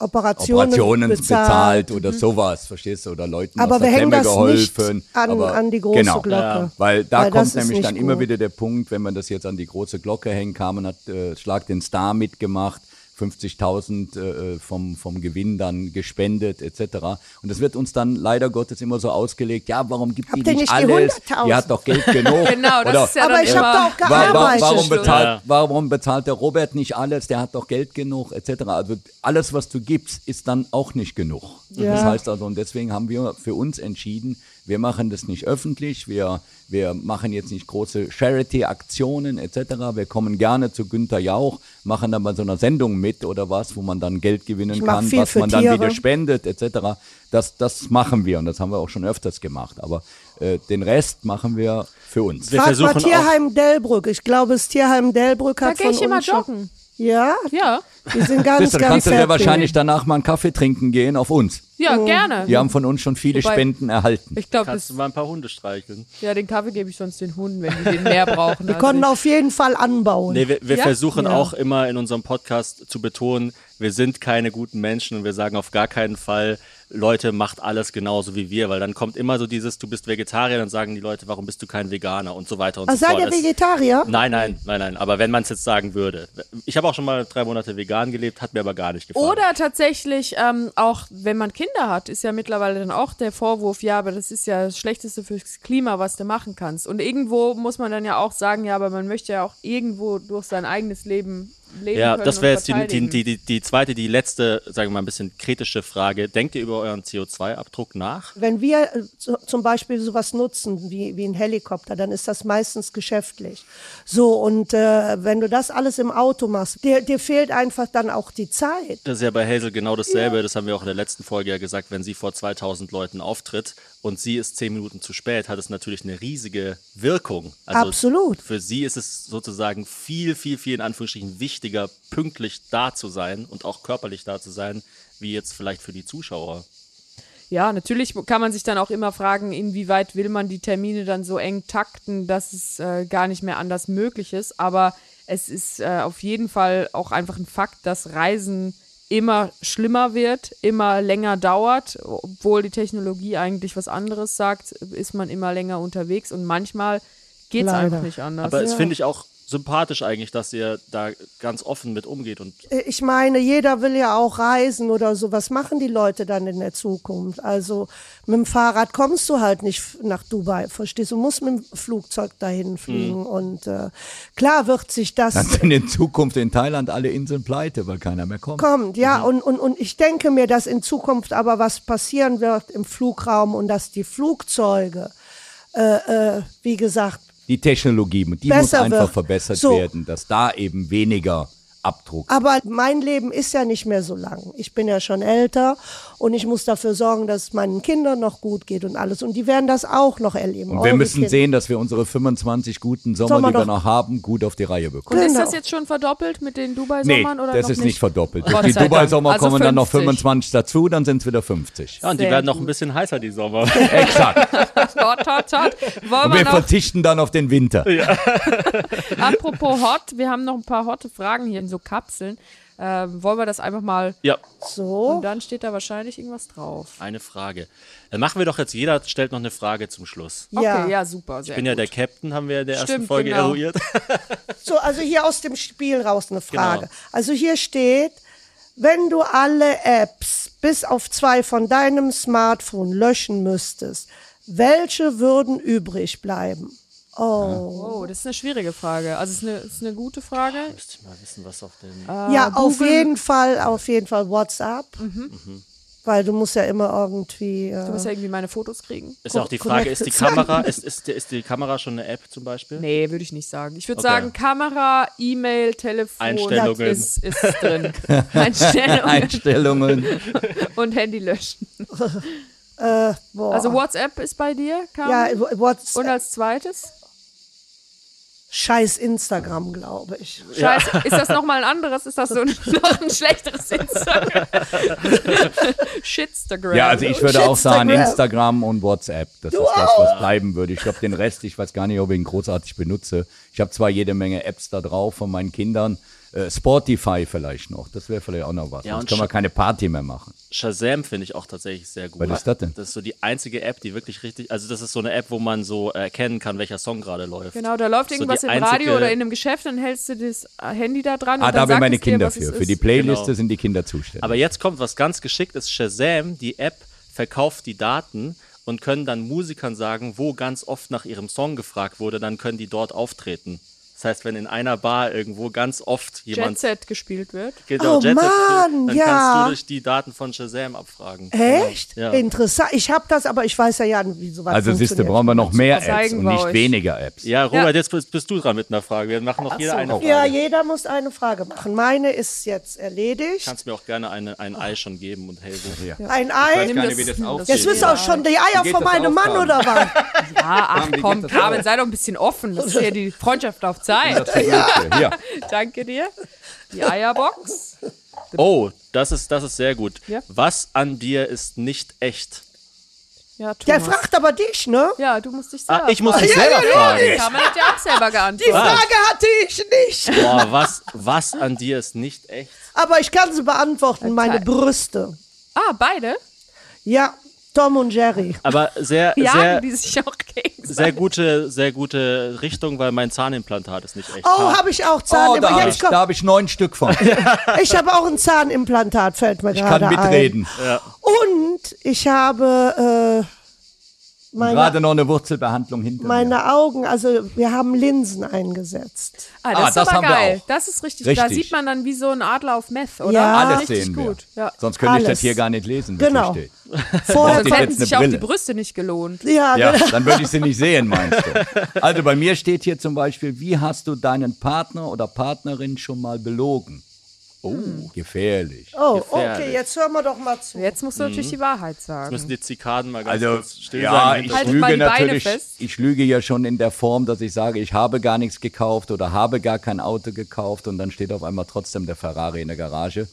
Speaker 3: Operationen,
Speaker 2: Operationen bezahlt,
Speaker 3: bezahlt.
Speaker 2: oder sowas, verstehst du? Oder Leuten
Speaker 3: Aber
Speaker 2: aus der
Speaker 3: wir hängen
Speaker 2: Klemme
Speaker 3: das
Speaker 2: geholfen.
Speaker 3: nicht an-
Speaker 2: aber,
Speaker 3: an die große
Speaker 2: genau,
Speaker 3: Glocke.
Speaker 2: Ja, weil da
Speaker 3: Weil
Speaker 2: kommt nämlich dann immer
Speaker 3: gut.
Speaker 2: wieder der Punkt, wenn man das jetzt an die große Glocke hängen kann, man hat äh, Schlag den Star mitgemacht, 50.000 äh, vom, vom Gewinn dann gespendet etc. Und das wird uns dann leider Gottes immer so ausgelegt, ja, warum gibt
Speaker 3: Habt
Speaker 2: die nicht
Speaker 3: nicht die
Speaker 2: alles?
Speaker 3: 100.000?
Speaker 2: Die hat doch Geld genug.
Speaker 4: Genau, das
Speaker 2: Oder,
Speaker 4: ist ja
Speaker 3: Aber ich
Speaker 4: immer
Speaker 3: hab da auch
Speaker 2: Wa- wa-
Speaker 3: gearbeitet.
Speaker 2: warum, bezahlt,
Speaker 5: Ja.
Speaker 2: warum bezahlt der Robert nicht alles? Der hat doch Geld genug, etc. Also alles, was du gibst, ist dann auch nicht genug.
Speaker 3: Ja.
Speaker 2: Das heißt also, und deswegen haben wir für uns entschieden, wir machen das nicht öffentlich, wir, wir machen jetzt nicht große Charity-Aktionen etc. Wir kommen gerne zu Günther Jauch, machen dann bei so einer Sendung mit oder was, wo man dann Geld gewinnen kann, was man dann
Speaker 3: Tiere.
Speaker 2: wieder spendet etc. Das, das machen wir und das haben wir auch schon öfters gemacht. Aber äh, den Rest machen wir für uns.
Speaker 5: Wir
Speaker 3: Frag mal Tierheim Delbrück. Ich glaube, das Tierheim Delbrück
Speaker 4: Da
Speaker 3: hat
Speaker 4: gehe
Speaker 3: von
Speaker 4: ich immer
Speaker 3: uns schon-
Speaker 4: joggen.
Speaker 3: Ja,
Speaker 4: Ja,
Speaker 3: die sind ganz,
Speaker 2: du, da
Speaker 3: ganz
Speaker 2: kannst du sehr
Speaker 3: happy.
Speaker 2: wahrscheinlich danach mal einen Kaffee trinken gehen auf uns.
Speaker 4: Ja, gerne.
Speaker 2: Die haben von uns schon viele
Speaker 4: Wobei-
Speaker 2: Spenden erhalten.
Speaker 4: Ich glaube,
Speaker 5: Kannst du mal ein paar Hunde streicheln?
Speaker 4: ja, den Kaffee gebe ich sonst den Hunden, wenn die den mehr brauchen.
Speaker 3: Wir konnten
Speaker 4: ich-
Speaker 3: auf jeden Fall anbauen.
Speaker 5: Nee, wir, wir
Speaker 4: Ja?
Speaker 5: versuchen
Speaker 3: Ja.
Speaker 5: auch immer in unserem Podcast zu betonen, wir sind keine guten Menschen und wir sagen auf gar keinen Fall, Leute, macht alles genauso wie wir, weil dann kommt immer so dieses, du bist Vegetarier, dann sagen die Leute, warum bist du kein Veganer und so weiter und
Speaker 3: Ach,
Speaker 5: so
Speaker 3: seid
Speaker 5: fort.
Speaker 3: ihr
Speaker 5: Es-
Speaker 3: Vegetarier?
Speaker 5: Nein, nein, nein, nein. Aber wenn man es jetzt sagen würde. Ich habe auch schon mal drei Monate vegan gelebt, hat mir aber gar nicht gefallen.
Speaker 4: Oder tatsächlich ähm, auch, wenn man Kinder hat, ist ja mittlerweile dann auch der Vorwurf, ja, aber das ist ja das Schlechteste fürs Klima, was du machen kannst. Und irgendwo muss man dann ja auch sagen, ja, aber man möchte ja auch irgendwo durch sein eigenes Leben leben
Speaker 5: Ja,
Speaker 4: können
Speaker 5: das wäre jetzt die, die, die, die, die zweite, die letzte, sagen wir mal, ein bisschen kritische Frage. Denkt ihr über euren CO2-Abdruck nach?
Speaker 3: Wenn wir äh, zum Beispiel sowas nutzen wie, wie ein Helikopter, dann ist das meistens geschäftlich. So, und äh, wenn du das alles im Auto machst, dir, dir fehlt einfach dann auch die Zeit.
Speaker 5: Das ist ja bei Hazel genau dasselbe. Das haben wir auch in der letzten Folge ja gesagt. Wenn sie vor 2000 Leuten auftritt und sie ist zehn Minuten zu spät, hat es natürlich eine riesige Wirkung. Also
Speaker 3: Absolut.
Speaker 5: Für sie ist es sozusagen viel, viel, viel in Anführungsstrichen wichtiger, pünktlich da zu sein und auch körperlich da zu sein, wie jetzt vielleicht für die Zuschauer.
Speaker 4: Ja, natürlich kann man sich dann auch immer fragen, inwieweit will man die Termine dann so eng takten, dass es äh, gar nicht mehr anders möglich ist. Aber es ist äh, auf jeden Fall auch einfach ein Fakt, dass Reisen immer schlimmer wird, immer länger dauert, obwohl die Technologie eigentlich was anderes sagt, ist man immer länger unterwegs und manchmal geht es einfach nicht anders.
Speaker 5: Aber es finde ich auch sympathisch eigentlich, dass ihr da ganz offen mit umgeht und
Speaker 3: Äh, Ich meine, jeder will ja auch reisen oder so. Was machen die Leute dann in der Zukunft? Also mit dem Fahrrad kommst du halt nicht nach Dubai, verstehst du? Du musst mit dem Flugzeug dahin fliegen. Und äh, klar wird sich das
Speaker 2: Dann sind in Zukunft in Thailand alle Inseln pleite, weil keiner mehr kommt.
Speaker 3: kommt. Ja, und, und, und ich denke mir, dass in Zukunft aber was passieren wird im Flugraum und dass die Flugzeuge, äh, äh, wie gesagt,
Speaker 2: Die Technologie, die muss einfach
Speaker 3: wird.
Speaker 2: verbessert
Speaker 3: So.
Speaker 2: werden, dass da eben weniger Abdruck.
Speaker 3: Aber mein Leben ist ja nicht mehr so lang. Ich bin ja schon älter und ich muss dafür sorgen, dass es meinen Kindern noch gut geht und alles. Und die werden das auch noch erleben.
Speaker 2: Und wir
Speaker 3: Eure
Speaker 2: müssen
Speaker 3: Kinder.
Speaker 2: sehen, dass wir unsere 25 guten Sommer,
Speaker 3: Sommer
Speaker 2: die wir
Speaker 3: noch-
Speaker 2: haben, gut auf die Reihe
Speaker 4: und
Speaker 2: bekommen.
Speaker 4: ist
Speaker 3: genau.
Speaker 4: das jetzt schon verdoppelt mit den
Speaker 2: Nee,
Speaker 4: Dubai-Sommern oder
Speaker 2: das
Speaker 4: noch
Speaker 2: ist nicht verdoppelt. Durch
Speaker 4: Gott
Speaker 2: die. Dubai-Sommer
Speaker 4: Also
Speaker 2: kommen dann noch
Speaker 4: 50.
Speaker 2: 25 dazu, dann sind es wieder 50.
Speaker 5: ja, und die
Speaker 4: Sehr
Speaker 5: werden noch ein bisschen heißer die Sommer.
Speaker 2: Exakt.
Speaker 4: Hot, hot, hot. Wollen
Speaker 2: Und
Speaker 4: wir
Speaker 2: verzichten dann auf den Winter.
Speaker 4: apropos hot, wir haben noch ein paar hotte Fragen hier in so Kapseln. Ähm, wollen wir das einfach mal,
Speaker 5: ja,
Speaker 3: So.
Speaker 4: und dann steht da wahrscheinlich irgendwas drauf.
Speaker 5: eine Frage. Dann machen wir doch jetzt, jeder stellt noch eine Frage zum Schluss.
Speaker 4: Okay,
Speaker 3: Ja.
Speaker 4: ja, super, sehr
Speaker 5: Ich bin ja
Speaker 4: gut.
Speaker 5: der Captain, haben wir in der ersten
Speaker 4: Stimmt,
Speaker 5: Folge
Speaker 4: genau.
Speaker 5: eruiert.
Speaker 3: So, also hier aus dem Spiel raus eine Frage.
Speaker 5: Genau.
Speaker 3: Also hier steht, wenn du alle Apps bis auf zwei von deinem Smartphone löschen müsstest, welche würden übrig bleiben? Oh.
Speaker 4: Oh, das ist eine schwierige Frage. Also es ist eine, ist eine gute Frage.
Speaker 5: Müsste ich mal wissen, was auf dem.
Speaker 3: ja, auf
Speaker 4: Google-
Speaker 3: jeden Fall, auf jeden Fall WhatsApp. Weil du musst ja immer irgendwie.
Speaker 4: Du
Speaker 3: Äh,
Speaker 4: musst ja irgendwie meine Fotos kriegen.
Speaker 5: Ist auch die Frage, ist die Kamera, ist, ist, ist die Kamera schon eine App zum Beispiel?
Speaker 4: Nee, würde ich nicht sagen. Ich würde
Speaker 5: Okay.
Speaker 4: sagen, Kamera, E-Mail, Telefon
Speaker 5: Einstellungen.
Speaker 4: ist, ist drin. Einstellungen
Speaker 2: Einstellungen.
Speaker 4: und Handy löschen.
Speaker 3: äh, boah.
Speaker 4: Also WhatsApp ist bei dir, Carmen?
Speaker 3: ja, WhatsApp.
Speaker 4: Und als zweites?
Speaker 3: Scheiß Instagram, glaube ich.
Speaker 4: Scheiße, ist das nochmal ein anderes? Ist das so ein, noch ein schlechteres Instagram? Shitstagram.
Speaker 2: Ja, also ich würde auch sagen. Instagram und WhatsApp. Das ist das, was bleiben würde. Ich glaube, den Rest, ich weiß gar nicht, ob ich ihn großartig benutze. Ich habe zwar jede Menge Apps da drauf von meinen Kindern. Äh, Spotify vielleicht noch. Das wäre vielleicht auch noch was.
Speaker 5: Ja,
Speaker 2: Sonst
Speaker 5: und
Speaker 2: können wir keine Party mehr machen.
Speaker 5: Shazam finde ich auch tatsächlich sehr gut.
Speaker 2: Was ist das denn?
Speaker 5: Das ist so die einzige App, die wirklich richtig, also das ist so eine App, wo man so erkennen kann, welcher Song gerade läuft.
Speaker 4: Genau, da läuft
Speaker 5: So
Speaker 4: irgendwas
Speaker 5: die
Speaker 4: im
Speaker 5: einzige-
Speaker 4: Radio oder in einem Geschäft, dann hältst du das Handy da dran
Speaker 2: Ah,
Speaker 4: und
Speaker 2: da haben wir
Speaker 4: sagt
Speaker 2: meine
Speaker 4: dir,
Speaker 2: Kinder
Speaker 4: es
Speaker 2: für. Für
Speaker 4: ist.
Speaker 2: die Playliste
Speaker 5: Genau.
Speaker 2: sind die Kinder zuständig.
Speaker 5: Aber jetzt kommt was ganz Geschicktes. Shazam, die App, verkauft die Daten und können dann Musikern sagen, wo ganz oft nach ihrem Song gefragt wurde, dann können die dort auftreten. Das heißt, wenn in einer Bar irgendwo ganz oft
Speaker 4: Jet
Speaker 5: jemand
Speaker 4: Set gespielt wird.
Speaker 5: genau,
Speaker 3: Oh
Speaker 5: Jet Set
Speaker 3: Mann,
Speaker 5: spielt, dann
Speaker 3: ja.
Speaker 5: kannst du durch die Daten von Shazam abfragen.
Speaker 3: Echt?
Speaker 5: Ja.
Speaker 3: Interessant. Ich habe das, aber ich weiß ja ja, wie sowas
Speaker 2: also siehst du, brauchen wir noch mehr Apps und nicht
Speaker 4: euch.
Speaker 2: weniger Apps.
Speaker 5: Ja, Robert,
Speaker 4: Ja.
Speaker 5: jetzt bist, bist du dran mit einer Frage. Wir machen noch jeder
Speaker 4: so.
Speaker 5: eine Frage.
Speaker 3: Ja, jeder muss eine Frage machen. Meine ist jetzt erledigt.
Speaker 5: Kannst mir auch gerne eine, ein Ei schon geben und helfen.
Speaker 3: Ein Ei.
Speaker 4: Nimm
Speaker 2: gar
Speaker 4: das-
Speaker 2: nicht, wie das aussieht.
Speaker 3: Jetzt willst du auch schon die Eier von meinem Mann oder was?
Speaker 4: Ah, ach komm, Carmen, sei doch ein bisschen offen. Das ist ja die Freundschaft auf Zeit.
Speaker 2: Hier.
Speaker 4: Danke dir. Die Eierbox.
Speaker 5: Oh, das ist, das ist sehr gut.
Speaker 4: Ja.
Speaker 5: Was an dir ist nicht echt?
Speaker 4: Ja,
Speaker 3: Der fragt aber dich, ne?
Speaker 4: Ja, du musst dich selber
Speaker 5: Ah, ich muss mich selber fragen.
Speaker 4: Carmen hat ja auch selber
Speaker 3: Die. Frage hatte ich nicht.
Speaker 5: Boah, was, was an dir ist nicht echt?
Speaker 3: Aber ich kann sie beantworten. Meine
Speaker 4: Teil.
Speaker 3: Brüste.
Speaker 4: Ah, beide?
Speaker 3: Ja, Tom und Jerry.
Speaker 5: Aber sehr, sehr,
Speaker 4: die sich auch gegenseitig?
Speaker 5: sehr gute, sehr gute Richtung, weil mein Zahnimplantat ist nicht echt.
Speaker 3: Oh, habe ich auch
Speaker 2: Oh,
Speaker 3: Zahn.
Speaker 2: da habe ich, hab ich neun Stück von.
Speaker 3: ich habe auch ein Zahnimplantat, fällt mir
Speaker 2: Ich
Speaker 3: gerade
Speaker 2: kann mitreden.
Speaker 5: Ja.
Speaker 3: ein. Und ich habe äh, meine,
Speaker 2: Gerade noch eine Wurzelbehandlung hinter mir.
Speaker 3: meine Augen, also wir haben Linsen eingesetzt.
Speaker 4: Ah, das
Speaker 2: Ah,
Speaker 4: ist
Speaker 2: das
Speaker 4: aber
Speaker 2: haben wir
Speaker 4: geil.
Speaker 2: auch.
Speaker 4: Das ist richtig. Da
Speaker 2: Richtig.
Speaker 4: sieht man dann wie so ein Adler auf Meth, oder?
Speaker 3: Ja.
Speaker 2: Alles
Speaker 4: richtig
Speaker 2: sehen wir.
Speaker 4: gut. Ja.
Speaker 2: Sonst könnte ich
Speaker 3: Alles.
Speaker 2: das hier gar nicht lesen. was
Speaker 3: Genau.
Speaker 2: hier steht.
Speaker 3: Vorher
Speaker 2: ich
Speaker 4: Sonst hätten sich auch die? Brüste nicht gelohnt.
Speaker 3: ja,
Speaker 2: Ja,
Speaker 3: genau.
Speaker 2: dann würde ich sie nicht sehen, meinst du? Also bei mir steht hier zum Beispiel, wie hast du deinen Partner oder Partnerin schon mal belogen? Oh, gefährlich.
Speaker 3: Oh,
Speaker 5: Gefährlich.
Speaker 3: okay, jetzt hören wir doch mal zu.
Speaker 4: Jetzt musst du natürlich die Wahrheit
Speaker 5: Jetzt
Speaker 4: sagen.
Speaker 5: müssen die Zikaden mal ganz
Speaker 2: Also,
Speaker 5: kurz still
Speaker 2: ja,
Speaker 5: sein.
Speaker 2: ich
Speaker 4: Haltet mal
Speaker 2: lüge
Speaker 4: die Beine
Speaker 2: natürlich.
Speaker 4: fest.
Speaker 2: Ich lüge ja schon in der Form, dass ich sage, ich habe gar nichts gekauft oder habe gar kein Auto gekauft und dann steht auf einmal trotzdem der Ferrari in der Garage.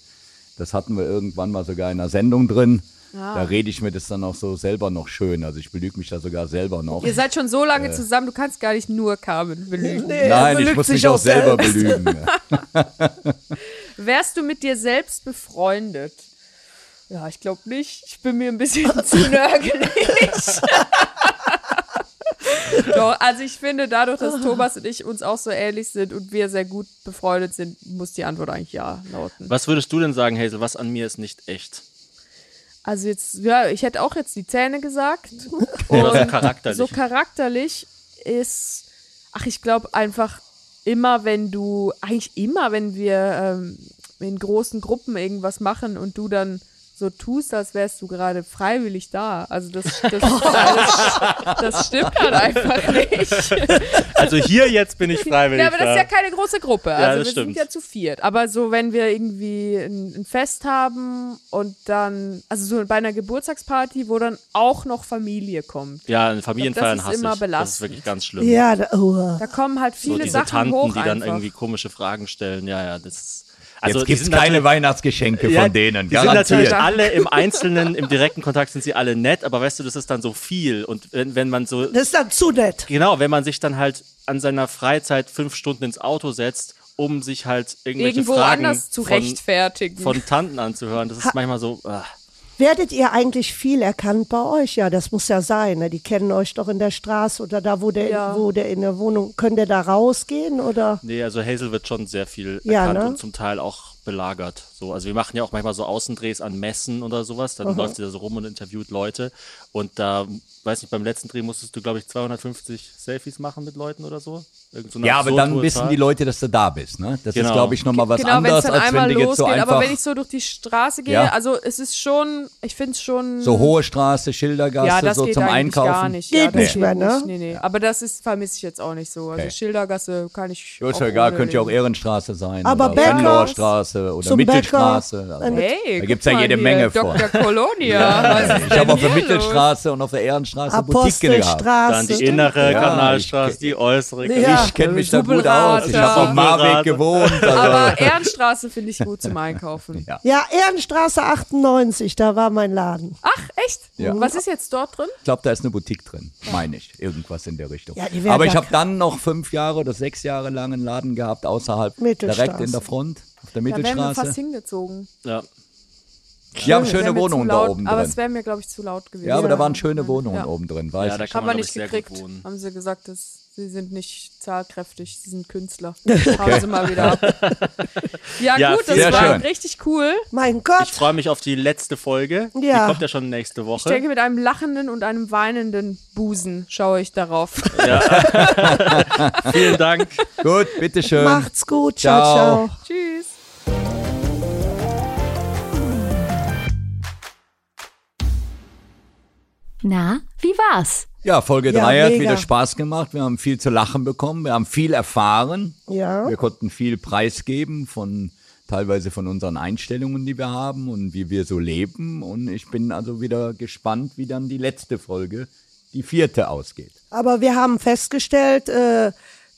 Speaker 2: Das hatten wir irgendwann mal sogar in einer Sendung drin. Da rede ich mir das dann auch so selber noch schön. Also ich belüge mich da sogar selber noch.
Speaker 4: Ihr seid schon so lange zusammen, du kannst gar nicht nur Carmen belügen.
Speaker 3: Nee,
Speaker 2: Nein, ich muss mich auch selber belügen.
Speaker 4: Wärst du mit dir selbst befreundet? Ja, ich glaube nicht. Ich bin mir ein bisschen zu nörgelig. Doch, also ich finde, dadurch, dass Thomas und ich uns auch so ähnlich sind und wir sehr gut befreundet sind, muss die Antwort eigentlich ja lauten.
Speaker 5: Was würdest du denn sagen, Hazel? Was an mir ist nicht echt?
Speaker 4: Also jetzt, ja, ich hätte auch jetzt die Zähne gesagt.
Speaker 5: Oder so charakterlich?
Speaker 4: So charakterlich ist, ach, ich glaube einfach immer, wenn du, eigentlich immer, wenn wir ähm, in großen Gruppen irgendwas machen und du dann so tust, als wärst du gerade freiwillig da. Also das, das, das, das stimmt halt einfach nicht.
Speaker 5: Also hier jetzt bin ich freiwillig.
Speaker 4: Ja, aber das ist ja keine große Gruppe. Also
Speaker 5: das
Speaker 4: wir
Speaker 5: stimmt.
Speaker 4: sind ja zu viert. Aber so, wenn wir irgendwie ein, ein Fest haben und dann, also so bei einer Geburtstagsparty, wo dann auch noch Familie kommt.
Speaker 5: ja, in Familienfeiern
Speaker 4: ist
Speaker 5: hasse
Speaker 4: immer
Speaker 5: ich. Das ist
Speaker 4: belastend.
Speaker 5: wirklich ganz schlimm.
Speaker 3: Ja, da, oh.
Speaker 4: Da kommen halt
Speaker 5: so
Speaker 4: viele
Speaker 5: diese
Speaker 4: Sachen
Speaker 5: Tanten,
Speaker 4: hoch
Speaker 5: die dann
Speaker 4: einfach.
Speaker 5: irgendwie komische Fragen stellen. Ja, ja, das ist. Also
Speaker 2: Jetzt
Speaker 5: die
Speaker 2: gibt es
Speaker 5: sind
Speaker 2: keine Weihnachtsgeschenke
Speaker 5: Ja,
Speaker 2: von denen,
Speaker 5: Die sind natürlich
Speaker 2: garantiert.
Speaker 5: alle im Einzelnen, im direkten Kontakt sind sie alle nett, aber weißt du, das ist dann so viel. Und wenn, wenn man so,
Speaker 3: Das ist dann zu nett.
Speaker 5: genau, wenn man sich dann halt an seiner Freizeit fünf Stunden ins Auto setzt, um sich halt irgendwelche
Speaker 4: Irgendwo
Speaker 5: Fragen
Speaker 4: anders zu
Speaker 5: von,
Speaker 4: rechtfertigen.
Speaker 5: von Tanten anzuhören, das ist manchmal so, ah.
Speaker 3: Werdet ihr eigentlich viel erkannt bei euch? Ja, das muss ja sein. Ne? Die kennen euch doch in der Straße oder da, wo der,
Speaker 4: Ja.
Speaker 3: wo der in der Wohnung. Könnt ihr da rausgehen oder?
Speaker 5: Nee, also Hazel wird schon sehr viel
Speaker 3: Ja,
Speaker 5: erkannt
Speaker 3: ne?
Speaker 5: und zum Teil auch belagert. So, also wir machen ja auch manchmal so Außendrehs an Messen oder sowas. Dann läuft sie da so rum und interviewt Leute. Und da, weiß nicht, beim letzten Dreh musstest du, glaube ich, 250 Selfies machen mit Leuten oder so. Irgend so eine
Speaker 2: Ja, aber dann wissen
Speaker 5: hohe
Speaker 2: die
Speaker 5: Zahl.
Speaker 2: Leute, dass du da bist. Ne? Das ist,
Speaker 5: Genau.
Speaker 2: glaube ich, nochmal was
Speaker 4: genau, wenn es
Speaker 2: anderes,
Speaker 4: dann
Speaker 2: als wenn
Speaker 4: einmal
Speaker 2: du jetzt so
Speaker 4: losgeht.
Speaker 2: einfach
Speaker 4: aber wenn ich so durch die Straße gehe,
Speaker 2: Ja.
Speaker 4: also es ist schon, ich finde es schon.
Speaker 2: so hohe Straße, Schildergasse,
Speaker 4: ja, das
Speaker 2: so
Speaker 4: geht
Speaker 2: zum Einkaufen.
Speaker 4: gar nicht.
Speaker 3: Geht
Speaker 4: ja,
Speaker 3: nicht mehr, ne?
Speaker 4: Nicht, nee, nee. Aber das ist vermisse ich jetzt auch nicht so. Also
Speaker 2: Okay.
Speaker 4: Schildergasse kann ich.
Speaker 2: Ja, ist ja egal, könnte ja auch. Ehrenstraße sein.
Speaker 3: Aber
Speaker 2: oder
Speaker 3: Bäcker-
Speaker 2: oder Mittelstraße. Also,
Speaker 4: Hey,
Speaker 2: da gibt es ja jede Menge von.
Speaker 4: Dr. Colonia. ist
Speaker 2: Ich habe auf der? Mittelstraße und auf der Ehrenstraße Boutique gehabt.
Speaker 5: Dann die innere
Speaker 2: Ja,
Speaker 5: Kanalstraße,
Speaker 2: ich-
Speaker 5: die äußere.
Speaker 3: Ja.
Speaker 2: Ich kenne mich da gut aus. Ich habe auf Marweg gewohnt. Also,
Speaker 4: Aber Ehrenstraße finde ich gut zum Einkaufen.
Speaker 2: Ja.
Speaker 3: Ja, Ehrenstraße 98, da war mein Laden.
Speaker 4: Ach, echt?
Speaker 2: Ja.
Speaker 4: Was ist jetzt dort drin?
Speaker 2: ich glaube, da ist eine Boutique drin, meine ich. Irgendwas in der Richtung. Aber ich habe dann noch fünf Jahre oder sechs Jahre lang einen Laden gehabt, außerhalb,
Speaker 3: Mittelstraße.
Speaker 2: direkt in der Front, auf der
Speaker 4: Da wären wir fast
Speaker 2: Mittelstraße.
Speaker 4: hingezogen.
Speaker 5: Ja.
Speaker 2: Die haben
Speaker 4: Wär
Speaker 2: schöne Wohnungen da
Speaker 4: laut,
Speaker 2: oben
Speaker 4: Aber
Speaker 2: drin.
Speaker 4: es wäre mir, glaube ich, zu laut gewesen.
Speaker 2: Ja, aber da waren schöne Wohnungen
Speaker 4: Ja.
Speaker 2: oben drin, weiß
Speaker 5: Ja, da
Speaker 2: ich.
Speaker 5: kann
Speaker 4: Haben
Speaker 5: man,
Speaker 4: nicht
Speaker 5: ich,
Speaker 4: gekriegt. Haben sie gesagt, dass sie sind nicht zahlkräftig, sie sind Künstler. Hauen sie mal wieder ab. Ja,
Speaker 5: Ja,
Speaker 4: gut, das war
Speaker 2: schön.
Speaker 4: richtig cool.
Speaker 3: Mein Gott.
Speaker 5: Ich freue mich auf die letzte Folge.
Speaker 3: Ja.
Speaker 5: Die kommt ja schon nächste
Speaker 4: Ich
Speaker 5: Woche.
Speaker 4: denke, mit einem lachenden und einem weinenden Busen schaue ich darauf.
Speaker 5: Vielen Dank.
Speaker 2: Gut, bitteschön.
Speaker 3: Macht's gut. Ciao,
Speaker 2: Ciao.
Speaker 3: ciao.
Speaker 4: Tschüss.
Speaker 6: Na, wie war's?
Speaker 2: Ja, Folge
Speaker 3: Ja,
Speaker 2: 3 hat
Speaker 3: mega.
Speaker 2: wieder Spaß gemacht. Wir haben viel zu lachen bekommen. Wir haben viel erfahren.
Speaker 3: Ja.
Speaker 2: Wir konnten viel preisgeben von teilweise von unseren Einstellungen, die wir haben und wie wir so leben. Und ich bin also wieder gespannt, wie dann die letzte Folge, die vierte, ausgeht.
Speaker 3: Aber wir haben festgestellt, äh,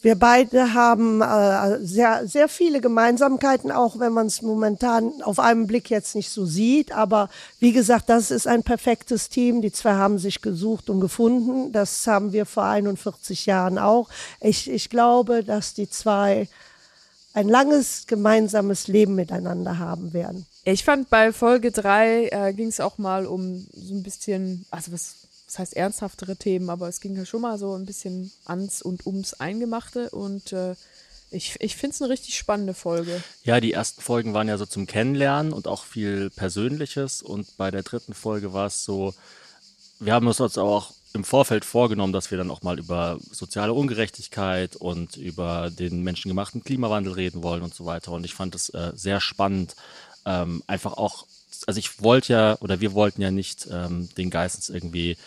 Speaker 3: wir beide haben äh, sehr, sehr viele Gemeinsamkeiten, auch wenn man es momentan auf einen Blick jetzt nicht so sieht. Aber wie gesagt, das ist ein perfektes Team. Die zwei haben sich gesucht und gefunden. Das haben wir vor 41 Jahren auch. Ich, ich glaube, dass die zwei ein langes gemeinsames Leben miteinander haben werden.
Speaker 4: Ich fand bei Folge 3 äh, ging es auch mal um so ein bisschen, also was, was heißt ernsthaftere Themen, aber es ging ja schon mal so ein bisschen ans und ums Eingemachte und äh, ich, ich finde es eine richtig spannende Folge.
Speaker 5: Ja, die ersten Folgen waren ja so zum Kennenlernen und auch viel Persönliches. Und bei der dritten Folge war es so, wir haben uns uns auch im Vorfeld vorgenommen, dass wir dann auch mal über soziale Ungerechtigkeit und über den menschengemachten Klimawandel reden wollen und so weiter. Und ich fand es äh, sehr spannend, ähm, einfach auch also ich wollte ja, oder wir wollten ja nicht ähm, den Geissens irgendwie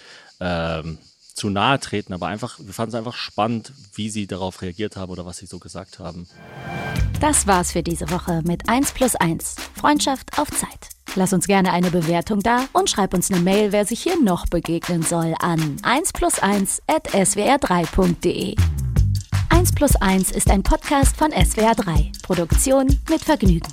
Speaker 5: ähm, zu nahe treten, aber einfach, wir fanden es einfach spannend, wie sie darauf reagiert haben oder was sie so gesagt haben.
Speaker 6: Das war's für diese Woche mit 1 plus 1. Freundschaft auf Zeit. Lass uns gerne eine Bewertung da und schreib uns eine Mail, wer sich hier noch begegnen soll, an 1 plus 1 at swr3.de. 1 plus 1 ist ein Podcast von SWR3. Produktion mit Vergnügen.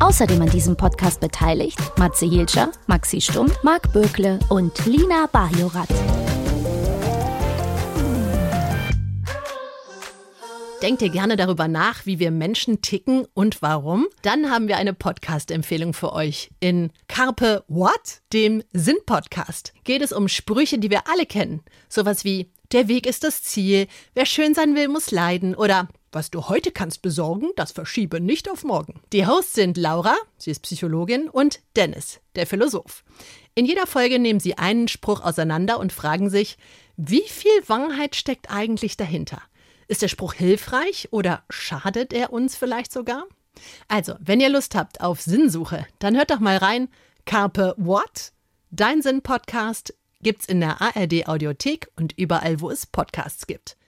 Speaker 6: Außerdem an diesem Podcast beteiligt Matze Hielscher, Maxi Stumm, Marc Bökle und Lina Bajorat.
Speaker 1: Denkt ihr gerne darüber nach, wie wir Menschen ticken und warum? Dann haben wir eine Podcast-Empfehlung für euch. In Carpe What, dem Sinn-Podcast, geht es um Sprüche, die wir alle kennen. Sowas wie Der Weg ist das Ziel, wer schön sein will, muss leiden oder was du heute kannst besorgen, das verschiebe nicht auf morgen. Die Hosts sind Laura, sie ist Psychologin, und Dennis, der Philosoph. In jeder Folge nehmen sie einen Spruch auseinander und fragen sich, wie viel Wahrheit steckt eigentlich dahinter? Ist der Spruch hilfreich oder schadet er uns vielleicht sogar? Also, wenn ihr Lust habt auf Sinnsuche, dann hört doch mal rein. Carpe What? Dein Sinn-Podcast gibt's in der ARD Audiothek und überall, wo es Podcasts gibt.